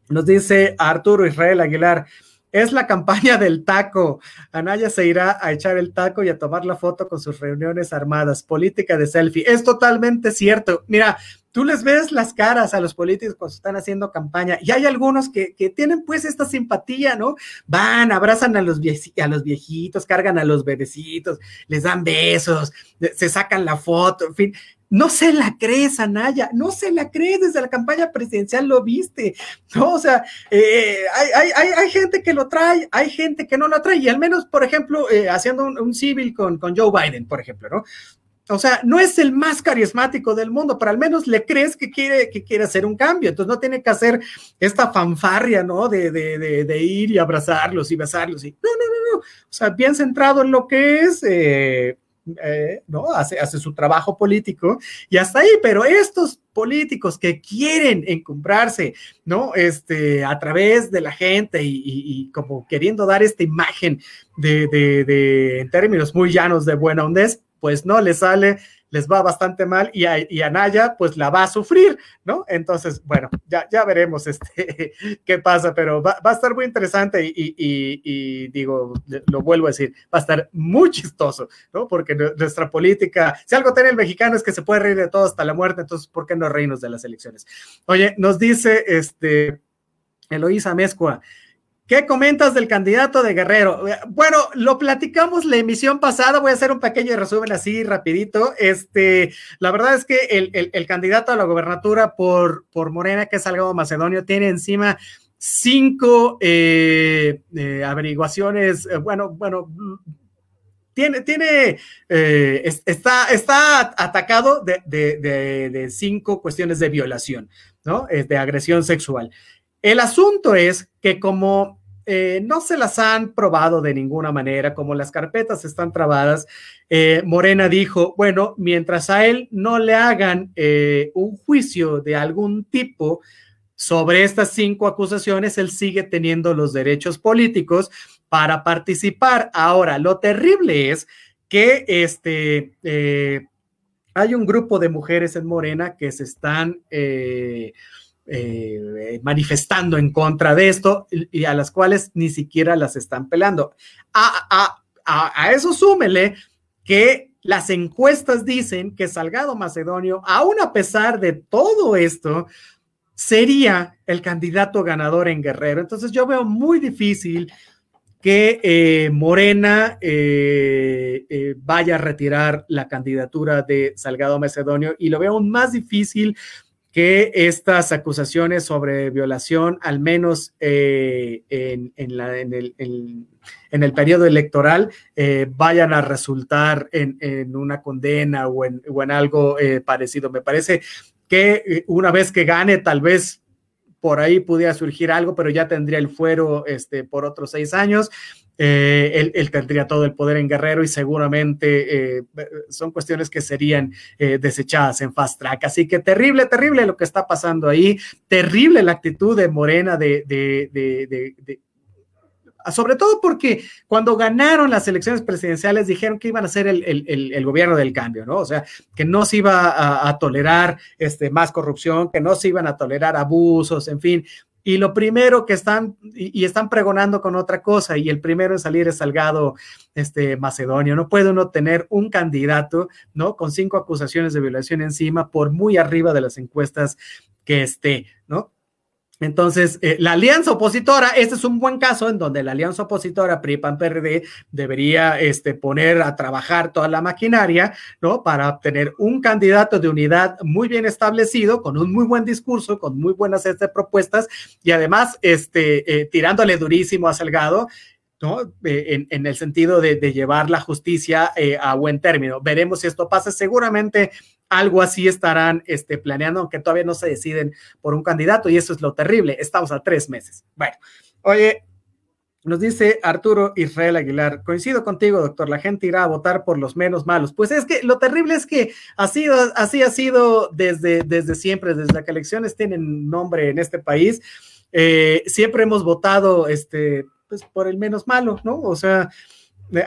nos dice Arturo Israel Aguilar, es la campaña del taco. Anaya se irá a echar el taco y a tomar la foto con sus reuniones armadas. Política de selfie. Es totalmente cierto. Mira, tú les ves las caras a los políticos cuando están haciendo campaña y hay algunos que, tienen pues esta simpatía, ¿no? Van, abrazan a los, a los viejitos, cargan a los bebecitos, les dan besos, se sacan la foto, en fin. No se la crees, Anaya, no se la crees, desde la campaña presidencial lo viste, ¿no? O sea, eh, hay, hay, hay, gente que lo trae, hay gente que no lo trae, y al menos, por ejemplo, eh, haciendo un, civil con, con Joe Biden, por ejemplo, ¿no? O sea, no es el más carismático del mundo, pero al menos le crees que quiere, que hacer un cambio. Entonces no tiene que hacer esta fanfarria, ¿no? De, de, de, de ir y abrazarlos y besarlos. Y, no, no, no, no. O sea, bien centrado en lo que es, eh, eh, ¿no? Hace, hace su trabajo político y hasta ahí, pero estos políticos que quieren encumbrarse, ¿no? Este, a través de la gente y, como queriendo dar esta imagen de, de, en términos muy llanos de buena hondez, pues no les sale les va bastante mal y a, y Naya pues la va a sufrir, ¿no? Entonces, bueno, ya, ya veremos este, qué pasa, pero va, a estar muy interesante y, digo, lo vuelvo a decir, va a estar muy chistoso, ¿no? Porque nuestra política, si algo tiene el mexicano es que se puede reír de todo hasta la muerte, entonces, ¿por qué no reírnos de las elecciones? Oye, nos dice este Eloísa Mezcua, ¿Qué comentas del candidato de Guerrero? Bueno, lo platicamos la emisión pasada, voy a hacer un pequeño resumen así rapidito. Este, la verdad es que el, candidato a la gobernatura por, por Morena, que es Salgado Macedonio, tiene encima cinco eh, eh, averiguaciones, eh, bueno, bueno, tiene, tiene, está, está atacado de, de, cinco cuestiones de violación, ¿no? de agresión sexual. El asunto es que como eh, no se las han probado de ninguna manera, como las carpetas están trabadas, eh, Morena dijo, bueno, mientras a él no le hagan eh, un juicio de algún tipo sobre estas cinco acusaciones, él sigue teniendo los derechos políticos para participar. Ahora, lo terrible es que este, hay un grupo de mujeres en Morena que se están manifestando en contra de esto y, a las cuales ni siquiera las están pelando. A, a, eso súmele que las encuestas dicen que Salgado Macedonio, aún a pesar de todo esto, sería el candidato ganador en Guerrero. Entonces yo veo muy difícil que eh, Morena eh, vaya a retirar la candidatura de Salgado Macedonio y lo veo aún más difícil que estas acusaciones sobre violación, al menos eh, en, el, periodo electoral, eh, vayan a resultar en, una condena o en, algo eh, parecido. Me parece que una vez que gane, tal vez por ahí pudiera surgir algo, pero ya tendría el fuero este, por otros seis años. Eh, él, tendría todo el poder en Guerrero y seguramente eh, son cuestiones que serían eh, desechadas en fast track. Así que terrible, terrible lo que está pasando ahí, terrible la actitud de Morena de, de, sobre todo porque cuando ganaron las elecciones presidenciales dijeron que iban a ser el, gobierno del cambio, ¿no? O sea, que no se iba a, tolerar este, más corrupción, que no se iban a tolerar abusos, en fin, y lo primero que están, y, están pregonando con otra cosa, y el primero en salir es Salgado este, Macedonio. No puede uno tener un candidato, ¿no? Con cinco acusaciones de violación encima, por muy arriba de las encuestas que esté, ¿no? Entonces, eh, la alianza opositora, este es un buen caso en donde la alianza opositora PRI-PAN-PRD debería este, poner a trabajar toda la maquinaria, ¿no? Para obtener un candidato de unidad muy bien establecido, con un muy buen discurso, con muy buenas este, propuestas y además este, eh, tirándole durísimo a Salgado ¿no? Eh, en, el sentido de, llevar la justicia a buen término. Veremos si esto pasa. Seguramente algo así estarán este, planeando, aunque todavía no se deciden por un candidato y eso es lo terrible. Estamos a tres meses. Bueno, oye, nos dice Arturo Israel Aguilar, coincido contigo, doctor, la gente irá a votar por los menos malos. Pues es que lo terrible es que ha sido, así ha sido desde, desde siempre, desde que elecciones tienen nombre en este país. Eh, siempre hemos votado este, pues, por el menos malo, ¿no? O sea,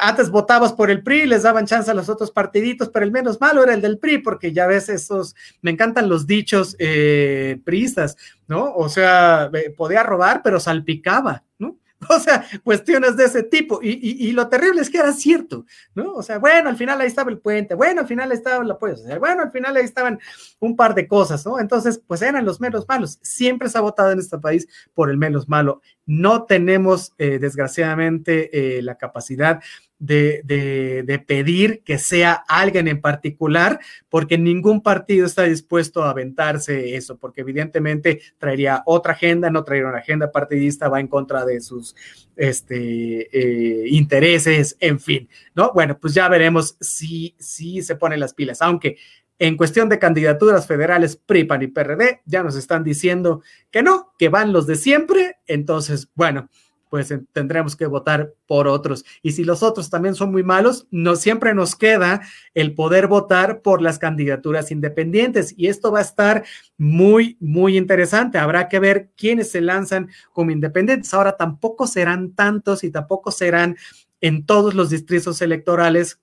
antes votabas por el PRI, les daban chance a los otros partiditos, pero el menos malo era el del PRI, porque ya ves esos, me encantan los dichos eh, priistas, ¿no? O sea, eh, podía robar, pero salpicaba, ¿no? O sea, cuestiones de ese tipo. Y, lo terrible es que era cierto, ¿no? O sea, bueno, al final ahí estaba el puente, bueno, al final ahí estaba la puedes hacer, bueno, al final ahí estaban un par de cosas, ¿no? Entonces, pues eran los menos malos. Siempre se ha votado en este país por el menos malo. No tenemos, eh, desgraciadamente, eh, la capacidad de, pedir que sea alguien en particular, porque ningún partido está dispuesto a aventarse eso, porque evidentemente traería otra agenda, no traería una agenda partidista, va en contra de sus este, eh, intereses, en fin, ¿no? Bueno, pues ya veremos si, si se ponen las pilas, aunque en cuestión de candidaturas federales, PRI, y PRD, ya nos están diciendo que no, que van los de siempre, entonces, bueno pues tendremos que votar por otros. Y si los otros también son muy malos, no siempre nos queda el poder votar por las candidaturas independientes. Y esto va a estar muy, muy interesante. Habrá que ver quiénes se lanzan como independientes. Ahora tampoco serán tantos y tampoco serán en todos los distritos electorales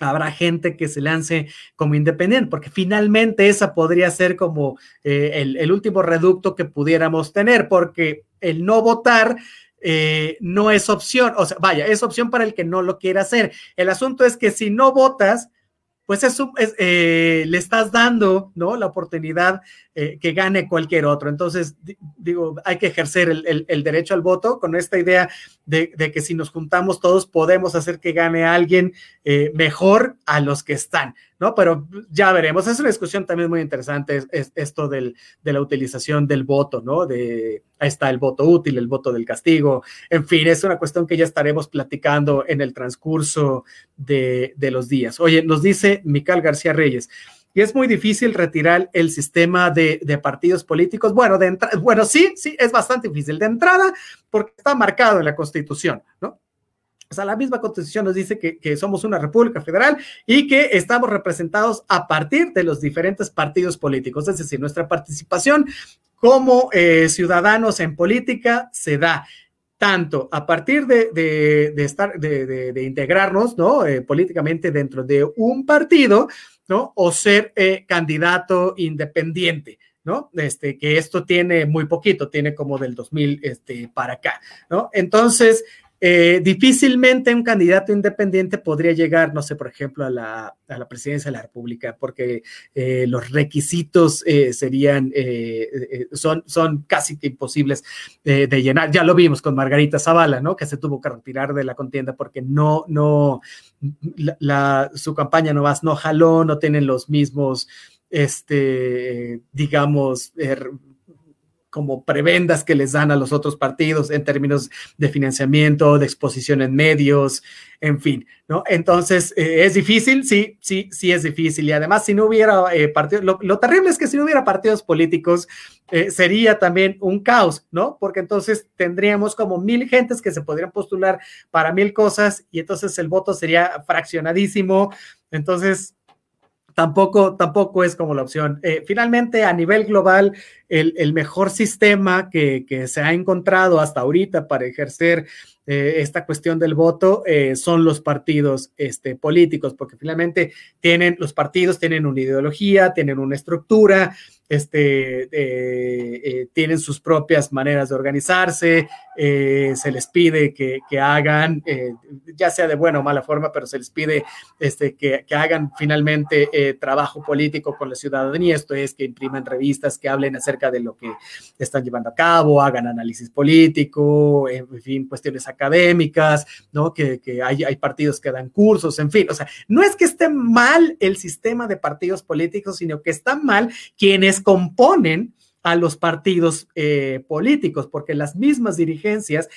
habrá gente que se lance como independiente, porque finalmente esa podría ser como eh, el, último reducto que pudiéramos tener, porque el no votar eh, no es opción, o sea, vaya, es opción para el que no lo quiera hacer. El asunto es que si no votas, pues eso es, eh, le estás dando, ¿no? La oportunidad eh, que gane cualquier otro. Entonces, digo, hay que ejercer el, derecho al voto con esta idea de, que si nos juntamos todos podemos hacer que gane alguien mejor a los que están, ¿no? Pero ya veremos. Es una discusión también muy interesante es, esto del, de la utilización del voto, ¿no? De, ahí está el voto útil, el voto del castigo. En fin, es una cuestión que ya estaremos platicando en el transcurso de, de los días. Oye, nos dice Mical García Reyes. Y es muy difícil retirar el sistema de, de partidos políticos. Bueno, de bueno, sí, sí, es bastante difícil de entrada porque está marcado en la Constitución, ¿no? O sea, la misma constitución nos dice que, somos una república federal y que estamos representados a partir de los diferentes partidos políticos. Es decir, nuestra participación como eh, ciudadanos en política se da tanto a partir de, estar, de, integrarnos, ¿no? Eh, políticamente dentro de un partido, ¿no? O ser eh, candidato independiente. ¿no? Este, que esto tiene muy poquito, tiene como del 2000 este, para acá, ¿no? Entonces, eh, difícilmente un candidato independiente podría llegar, no sé, por ejemplo, a la, a la presidencia de la República, porque eh, los requisitos eh, serían, son, son casi que imposibles de llenar. Ya lo vimos con Margarita Zavala, ¿no? Que se tuvo que retirar de la contienda porque no, no, la, su campaña no no jaló, no tienen los mismos, este, digamos, er, como prebendas que les dan a los otros partidos en términos de financiamiento, de exposición en medios, en fin, ¿no? Entonces, eh, ¿es difícil? Sí, sí, sí es difícil. Y además, si no hubiera eh, partidos, lo, terrible es que si no hubiera partidos políticos, eh, sería también un caos, ¿no? Porque entonces tendríamos como mil gentes que se podrían postular para mil cosas y entonces el voto sería fraccionadísimo. Entonces, tampoco, tampoco es como la opción. Eh, finalmente, a nivel global, el, mejor sistema que, que, se ha encontrado hasta ahorita para ejercer eh, esta cuestión del voto eh, son los partidos este, políticos, porque finalmente tienen, los partidos tienen una ideología, tienen una estructura, este, tienen sus propias maneras de organizarse, eh, se les pide que, hagan, ya sea de buena o mala forma, pero se les pide este, que, hagan finalmente trabajo político con la ciudadanía, esto es que impriman revistas que hablen acerca de lo que están llevando a cabo, hagan análisis político, en fin, cuestiones académicas, ¿no? Que, hay, hay partidos que dan cursos, en fin, o sea, no es que esté mal el sistema de partidos políticos, sino que está mal quienes componen a los partidos eh, políticos, porque las mismas dirigencias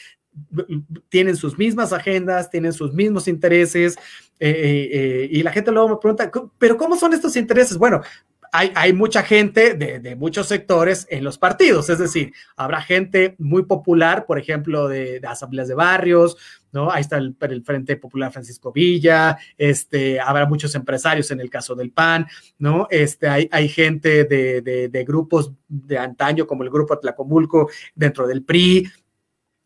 tienen sus mismas agendas, tienen sus mismos intereses, eh, eh, y la gente luego me pregunta, pero ¿cómo son estos intereses? Bueno, hay, mucha gente de, muchos sectores en los partidos, es decir, habrá gente muy popular, por ejemplo, de, asambleas de barrios, ¿no? Ahí está el, Frente Popular Francisco Villa, este, habrá muchos empresarios en el caso del PAN, ¿no? Este, hay, hay gente de, grupos de antaño, como el Grupo Atlacomulco, dentro del PRI,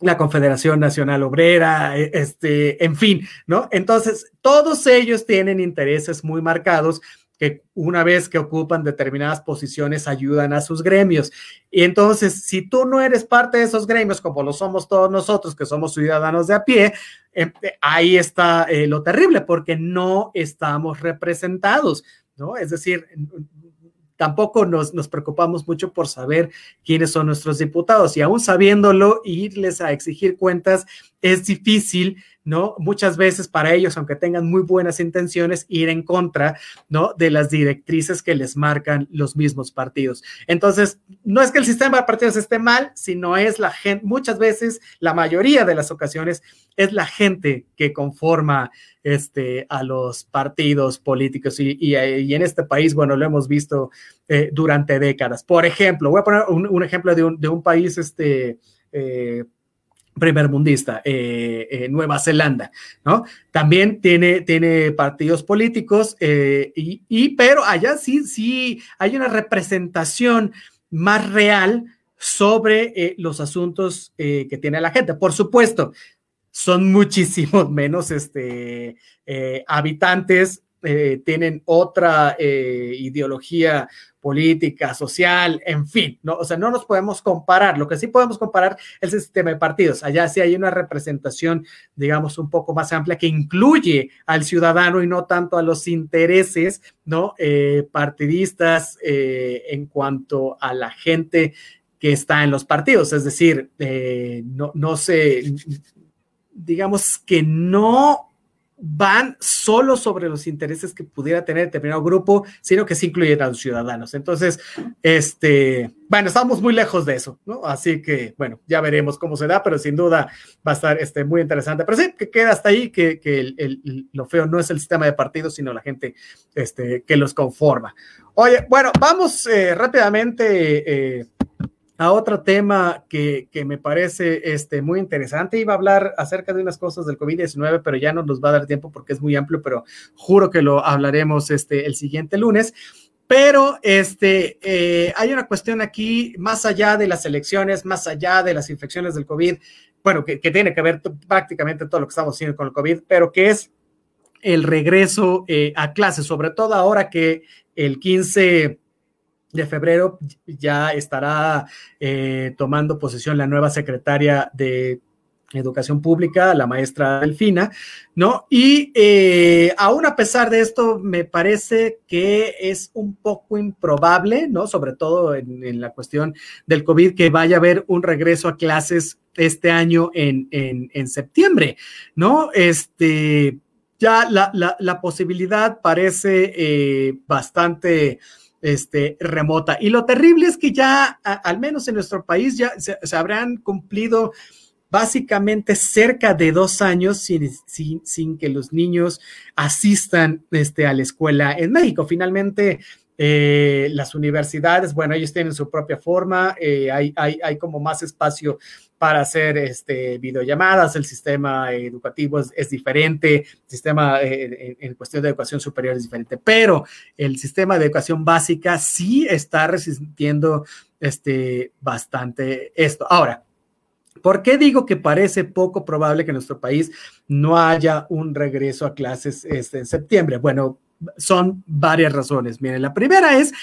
la Confederación Nacional Obrera, e, este, en fin, ¿no? Entonces, todos ellos tienen intereses muy marcados que una vez que ocupan determinadas posiciones ayudan a sus gremios. Y entonces, si tú no eres parte de esos gremios, como lo somos todos nosotros, que somos ciudadanos de a pie, em, eh, ahí está eh, lo terrible, porque no estamos representados, ¿no? Es decir, tampoco nos, nos, preocupamos mucho por saber quiénes son nuestros diputados y aún sabiéndolo, irles a exigir cuentas es difícil ¿no? Muchas veces para ellos, aunque tengan muy buenas intenciones, ir en contra, ¿no? De las directrices que les marcan los mismos partidos. Entonces, no es que el sistema de partidos esté mal, sino es la gente, muchas veces, la mayoría de las ocasiones, es la gente que conforma este, a los partidos políticos y, en este país, bueno, lo hemos visto eh, durante décadas. Por ejemplo, voy a poner un, ejemplo de un, de un país, este, eh, primer mundista, eh, eh, Nueva Zelanda, ¿no? También tiene, tiene partidos políticos, eh, y, pero allá sí, sí hay una representación más real sobre los asuntos que tiene la gente. Por supuesto, son muchísimos menos este, habitantes, tienen otra ideología política, social, en fin, ¿no? O sea, no nos podemos comparar. Lo que sí podemos comparar es el sistema de partidos. Allá sí hay una representación, digamos, un poco más amplia que incluye al ciudadano y no tanto a los intereses, ¿no? Eh, partidistas eh, en cuanto a la gente que está en los partidos. Es decir, eh, no, no sé, digamos que no van solo sobre los intereses que pudiera tener determinado grupo, sino que sí incluyen a los ciudadanos. Entonces, este, bueno, estamos muy lejos de eso, ¿no? Así que, bueno, ya veremos cómo se da, pero sin duda va a estar este, muy interesante. Pero sí, que queda hasta ahí, que, que el, lo feo no es el sistema de partidos, sino la gente este, que los conforma. Oye, bueno, vamos eh, rápidamente. Eh, a otro tema que, me parece este, muy interesante. Iba a hablar acerca de unas cosas del COVID-19, pero ya no nos va a dar tiempo porque es muy amplio, pero juro que lo hablaremos este, el siguiente lunes. Pero este, eh, hay una cuestión aquí, más allá de las elecciones, más allá de las infecciones del COVID, bueno, que, tiene que ver prácticamente todo lo que estamos haciendo con el COVID, pero que es el regreso eh, a clases, sobre todo ahora que el 15 de febrero ya estará eh, tomando posesión la nueva secretaria de Educación Pública, la maestra Delfina, ¿no? Y eh, aún a pesar de esto, me parece que es un poco improbable, ¿no? Sobre todo en, la cuestión del COVID, que vaya a haber un regreso a clases este año en, en, septiembre, ¿no? Este, ya la, la, posibilidad parece eh, bastante este, remota. Y lo terrible es que ya, al menos en nuestro país, ya se, habrán cumplido básicamente cerca de dos años sin, sin, que los niños asistan este, a la escuela en México. Finalmente, eh, las universidades, bueno, ellos tienen su propia forma, eh, hay, hay, hay, como más espacio para hacer este, videollamadas, el sistema educativo es, diferente, el sistema eh, en, cuestión de educación superior es diferente, pero el sistema de educación básica sí está resistiendo este, bastante esto. Ahora, ¿Por qué digo que parece poco probable que en nuestro país no haya un regreso a clases este, en septiembre? Bueno, son varias razones. Miren, la primera es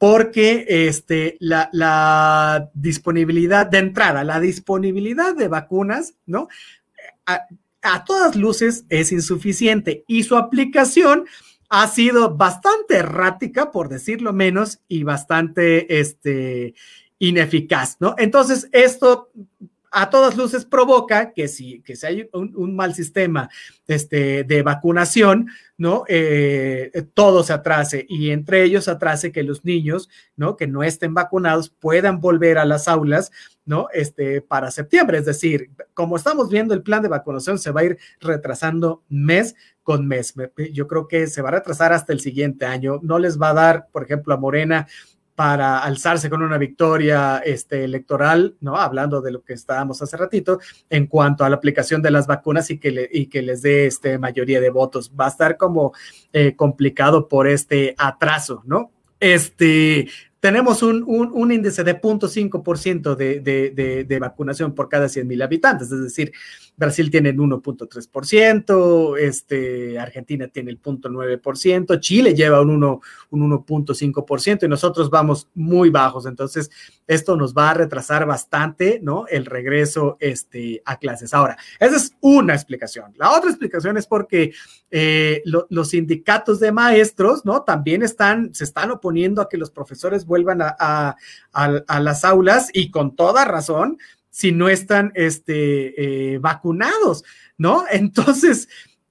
porque este, la, disponibilidad de entrada, la disponibilidad de vacunas, ¿no? A, todas luces es insuficiente y su aplicación ha sido bastante errática, por decirlo menos, y bastante este, ineficaz, ¿no? Entonces, esto a todas luces provoca que si, que si hay un, mal sistema este, de vacunación, ¿no? Eh, todo se atrase y entre ellos atrase que los niños, ¿no? Que no estén vacunados puedan volver a las aulas, ¿no? Este, para septiembre. Es decir, como estamos viendo, el plan de vacunación se va a ir retrasando mes con mes. Yo creo que se va a retrasar hasta el siguiente año. No les va a dar, por ejemplo, a Morena para alzarse con una victoria este, electoral, ¿no? Hablando de lo que estábamos hace ratito, en cuanto a la aplicación de las vacunas y que, y que les dé este, mayoría de votos. Va a estar como eh, complicado por este atraso, ¿no? Este, tenemos un, un, índice de 0.5% de, de, de, vacunación por cada 100 mil habitantes, es decir, Brasil tiene el 1.3%, este, Argentina tiene el 0.9%, Chile lleva un 1.5% y nosotros vamos muy bajos, entonces esto nos va a retrasar bastante, ¿no? El regreso este, a clases. Ahora, esa es una explicación. La otra explicación es porque eh, los sindicatos de maestros, ¿no? También están, se están oponiendo a que los profesores vuelvan a, las aulas y con toda razón si no están este, eh, vacunados, ¿no? Entonces,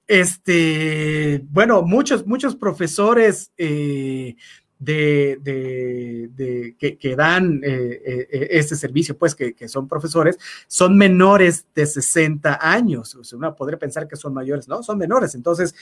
este, bueno, muchos, muchos profesores eh, de, de, que, dan eh, este servicio, pues que, que, son profesores, son menores de 60 años. O uno podría pensar que son mayores, no, son menores. Entonces,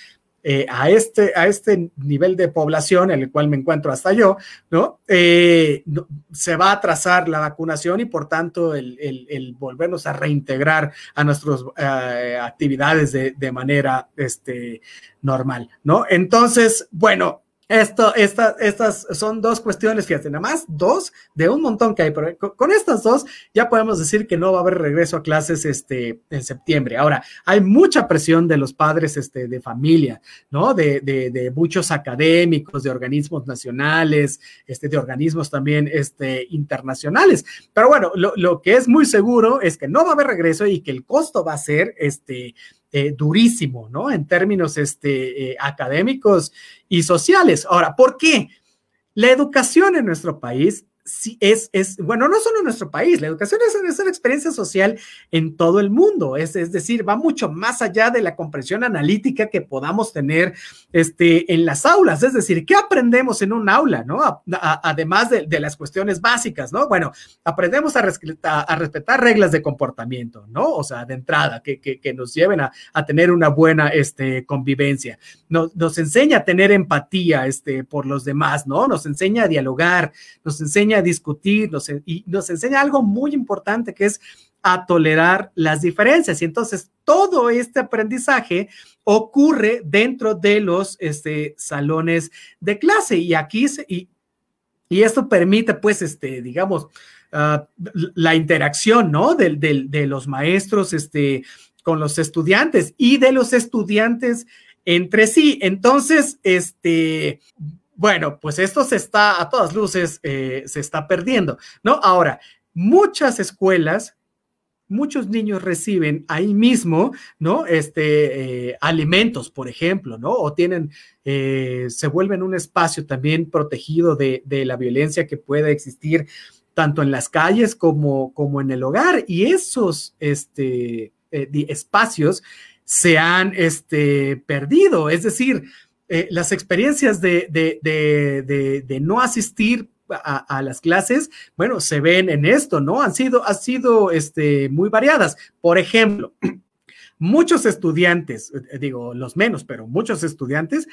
eh, a, este, a este nivel de población en el cual me encuentro hasta yo, ¿no? Eh, se va a atrasar la vacunación y por tanto el, volvernos a reintegrar a nuestras eh, actividades de, de, manera este, normal, ¿no? Entonces, bueno, esto, esta, estas son dos cuestiones, fíjate, nada más dos de un montón que hay, pero con, estas dos ya podemos decir que no va a haber regreso a clases este, en septiembre. Ahora, hay mucha presión de los padres este, de familia, ¿no? De, de, de muchos académicos, de organismos nacionales, este, de organismos también este, internacionales. Pero bueno, lo, lo que es muy seguro es que no va a haber regreso y que el costo va a ser este, eh, durísimo, ¿no? En términos este, eh, académicos y sociales. Ahora, ¿por qué? La educación en nuestro país es, bueno, no solo en nuestro país, la educación es, es una experiencia social en todo el mundo, es, es, decir, va mucho más allá de la comprensión analítica que podamos tener este, en las aulas, es decir, ¿qué aprendemos en un aula, no? además de, de, las cuestiones básicas, ¿no? Bueno, aprendemos a, respetar, a respetar reglas de comportamiento, ¿no? O sea, de entrada, que, que, que nos lleven a, a, tener una buena este, convivencia, nos, nos enseña a tener empatía este, por los demás, ¿no? Nos enseña a dialogar, nos enseña discutir y nos enseña algo muy importante que es a tolerar las diferencias. Y entonces todo este aprendizaje ocurre dentro de los este, salones de clase. Y aquí, se, y, y, esto permite, pues, este, digamos, uh, la interacción, ¿no? De, de, de, los maestros, este, con los estudiantes y de los estudiantes entre sí. Entonces, este, bueno, pues esto se está a todas luces, eh, se está perdiendo, ¿no? Ahora, muchas escuelas, muchos niños reciben ahí mismo, ¿no? Este, eh, alimentos, por ejemplo, ¿no? O tienen, eh, se vuelven un espacio también protegido de, la violencia que pueda existir tanto en las calles como, como en el hogar. Y esos este, espacios se han este, perdido, es decir, eh, las experiencias de, de, de, de, no asistir a, las clases, bueno, se ven en esto, ¿no? Han sido, sido este, muy variadas. Por ejemplo, muchos estudiantes, eh, digo los menos, pero muchos estudiantes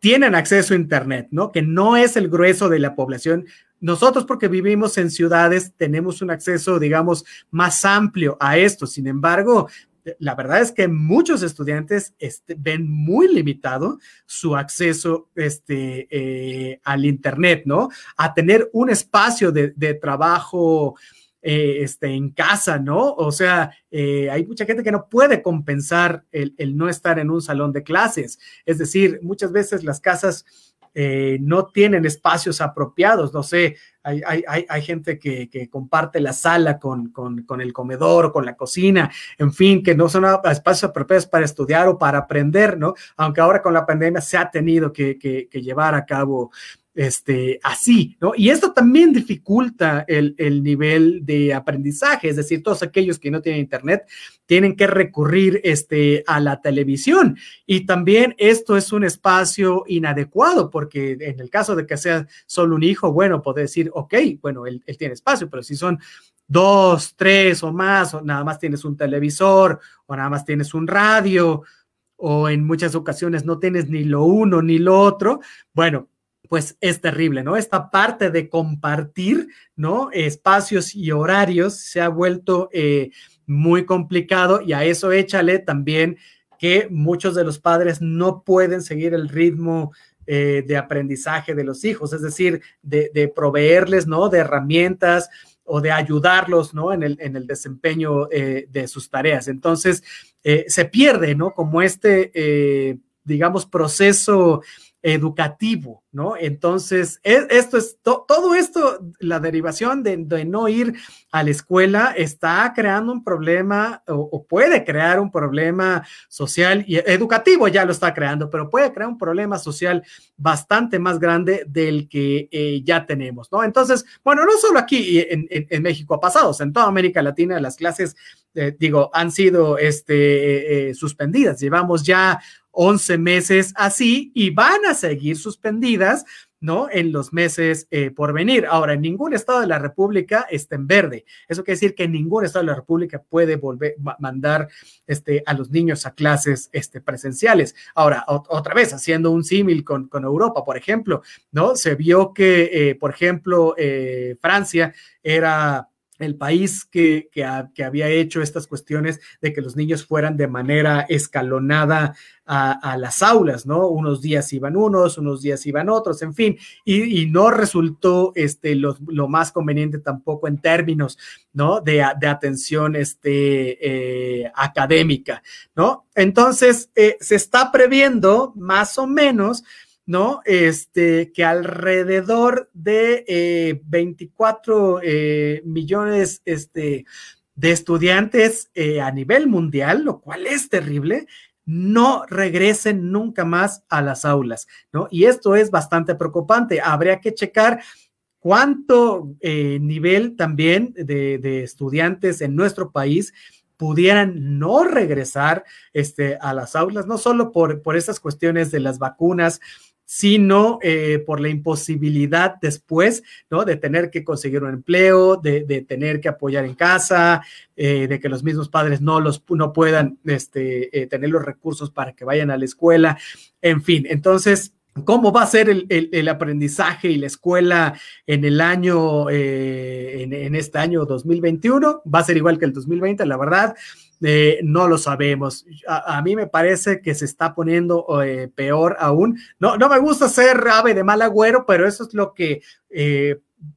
tienen acceso a Internet, ¿no? Que no es el grueso de la población. Nosotros, porque vivimos en ciudades, tenemos un acceso, digamos, más amplio a esto. Sin embargo, la verdad es que muchos estudiantes este, ven muy limitado su acceso este, eh, al Internet, ¿no? A tener un espacio de, trabajo eh, este, en casa, ¿no? O sea, eh, hay mucha gente que no puede compensar el, el, no estar en un salón de clases. Es decir, muchas veces las casas eh, no tienen espacios apropiados, no sé, hay, hay, hay gente que, que, comparte la sala con, con, con, el comedor con la cocina, en fin, que no son espacios apropiados para estudiar o para aprender, ¿no? Aunque ahora con la pandemia se ha tenido que llevar a cabo este, así, ¿no? Y esto también dificulta el, el, nivel de aprendizaje, es decir, todos aquellos que no tienen internet tienen que recurrir este, a la televisión. Y también esto es un espacio inadecuado, porque en el caso de que sea solo un hijo, bueno, puede decir, ok, bueno, él, él tiene espacio, pero si son dos, tres o más, o nada más tienes un televisor, o nada más tienes un radio, o en muchas ocasiones no tienes ni lo uno ni lo otro, bueno, pues es terrible, ¿no? Esta parte de compartir, ¿no? Espacios y horarios se ha vuelto eh, muy complicado y a eso échale también que muchos de los padres no pueden seguir el ritmo eh, de aprendizaje de los hijos, es decir, de, proveerles, ¿no? De herramientas o de ayudarlos, ¿no? En el, en el desempeño eh, de sus tareas. Entonces, se pierde, ¿no? Como este, digamos, proceso educativo, ¿no? Entonces, es, esto es to, todo esto, la derivación de, no ir a la escuela está creando un problema o, puede crear un problema social y educativo ya lo está creando, pero puede crear un problema social bastante más grande del que eh, ya tenemos, ¿no? Entonces, bueno, no solo aquí en México ha pasado, en toda América Latina las clases, eh, digo, han sido este, eh, suspendidas. Llevamos ya 11 meses así y van a seguir suspendidas, ¿no? En los meses eh, por venir. Ahora, ningún estado de la República está en verde. Eso quiere decir que ningún estado de la República puede volver mandar este, a los niños a clases este, presenciales. Ahora, otra vez, haciendo un símil con, con, Europa, por ejemplo, ¿no? Se vio que, eh, por ejemplo, eh, Francia era el país que, que, había hecho estas cuestiones de que los niños fueran de manera escalonada a, las aulas, ¿no? Unos días iban unos, unos días iban otros, en fin, y, no resultó este, lo, lo, más conveniente tampoco en términos, ¿no? De, de atención este, eh, académica, ¿no? Entonces, eh, se está previendo más o menos ¿no? Este, que alrededor de eh, 24 eh, millones este, de estudiantes eh, a nivel mundial, lo cual es terrible, no regresen nunca más a las aulas, ¿no? Y esto es bastante preocupante. Habría que checar cuánto eh, nivel también de, estudiantes en nuestro país pudieran no regresar este, a las aulas, no solo por, por estas cuestiones de las vacunas, sino eh, por la imposibilidad después, ¿no? De tener que conseguir un empleo, de, tener que apoyar en casa, eh, de que los mismos padres no los no puedan este, tener los recursos para que vayan a la escuela, en fin, entonces cómo va a ser el, aprendizaje y la escuela en el año, eh, en, este año 2021. Va a ser igual que el 2020, la verdad. Eh, no lo sabemos. A, mí me parece que se está poniendo eh, peor aún. No, no me gusta ser ave de mal agüero, pero eso es lo que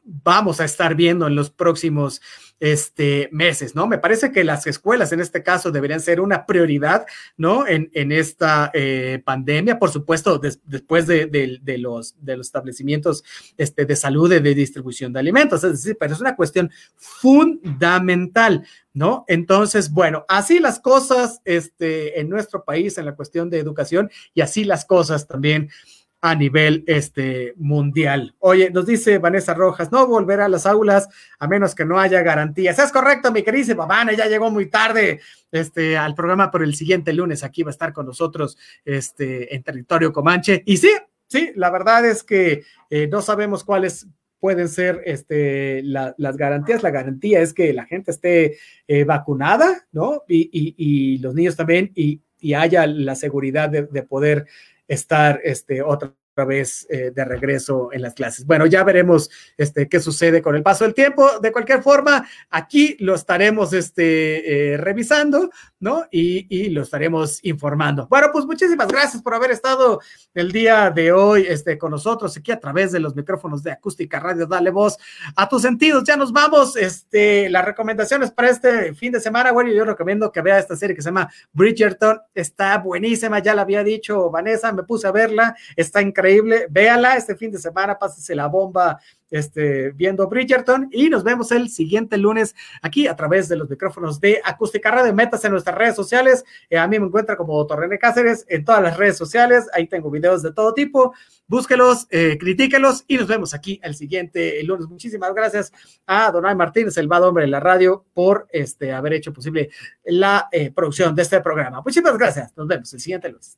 vamos a estar viendo en los próximos este, meses, ¿no? Me parece que las escuelas en este caso deberían ser una prioridad, ¿no? En, en esta eh, pandemia, por supuesto, después de, de, los, de los establecimientos este, de salud y de distribución de alimentos, es decir, pero es una cuestión fundamental, ¿no? Entonces, bueno, así las cosas este, en nuestro país en la cuestión de educación y así las cosas también a nivel este, mundial. Oye, nos dice Vanessa Rojas, no volver a las aulas a menos que no haya garantías. Es correcto, mi queridísima Vane, ya llegó muy tarde este, al programa, pero el siguiente lunes aquí va a estar con nosotros este, en territorio Comanche. Y sí, sí, la verdad es que eh, no sabemos cuáles pueden ser este, las garantías. La garantía es que la gente esté eh, vacunada, ¿no? Y, los niños también, y, haya la seguridad de poder estar este, otra vez eh, de regreso en las clases. Bueno, ya veremos este, qué sucede con el paso del tiempo. De cualquier forma, aquí lo estaremos este, eh, revisando, ¿no? Y, y, lo estaremos informando. Bueno, pues muchísimas gracias por haber estado el día de hoy este, con nosotros aquí a través de los micrófonos de Acústica Radio. Dale voz a tus sentidos. Ya nos vamos. Este, las recomendaciones para este fin de semana, bueno, yo recomiendo que vea esta serie que se llama Bridgerton. Está buenísima, ya la había dicho Vanessa, me puse a verla, está increíble. Véala este fin de semana, pásese la bomba este, viendo Bridgerton y nos vemos el siguiente lunes aquí a través de los micrófonos de Acústica Radio. Métase en nuestras redes sociales. Eh, a mí me encuentra como Torrene Cáceres en todas las redes sociales. Ahí tengo videos de todo tipo. Búsquelos, eh, critíquelos y nos vemos aquí el siguiente lunes. Muchísimas gracias a Donay Martínez, el bad hombre de la radio, por este, haber hecho posible la eh, producción de este programa. Muchísimas gracias. Nos vemos el siguiente lunes.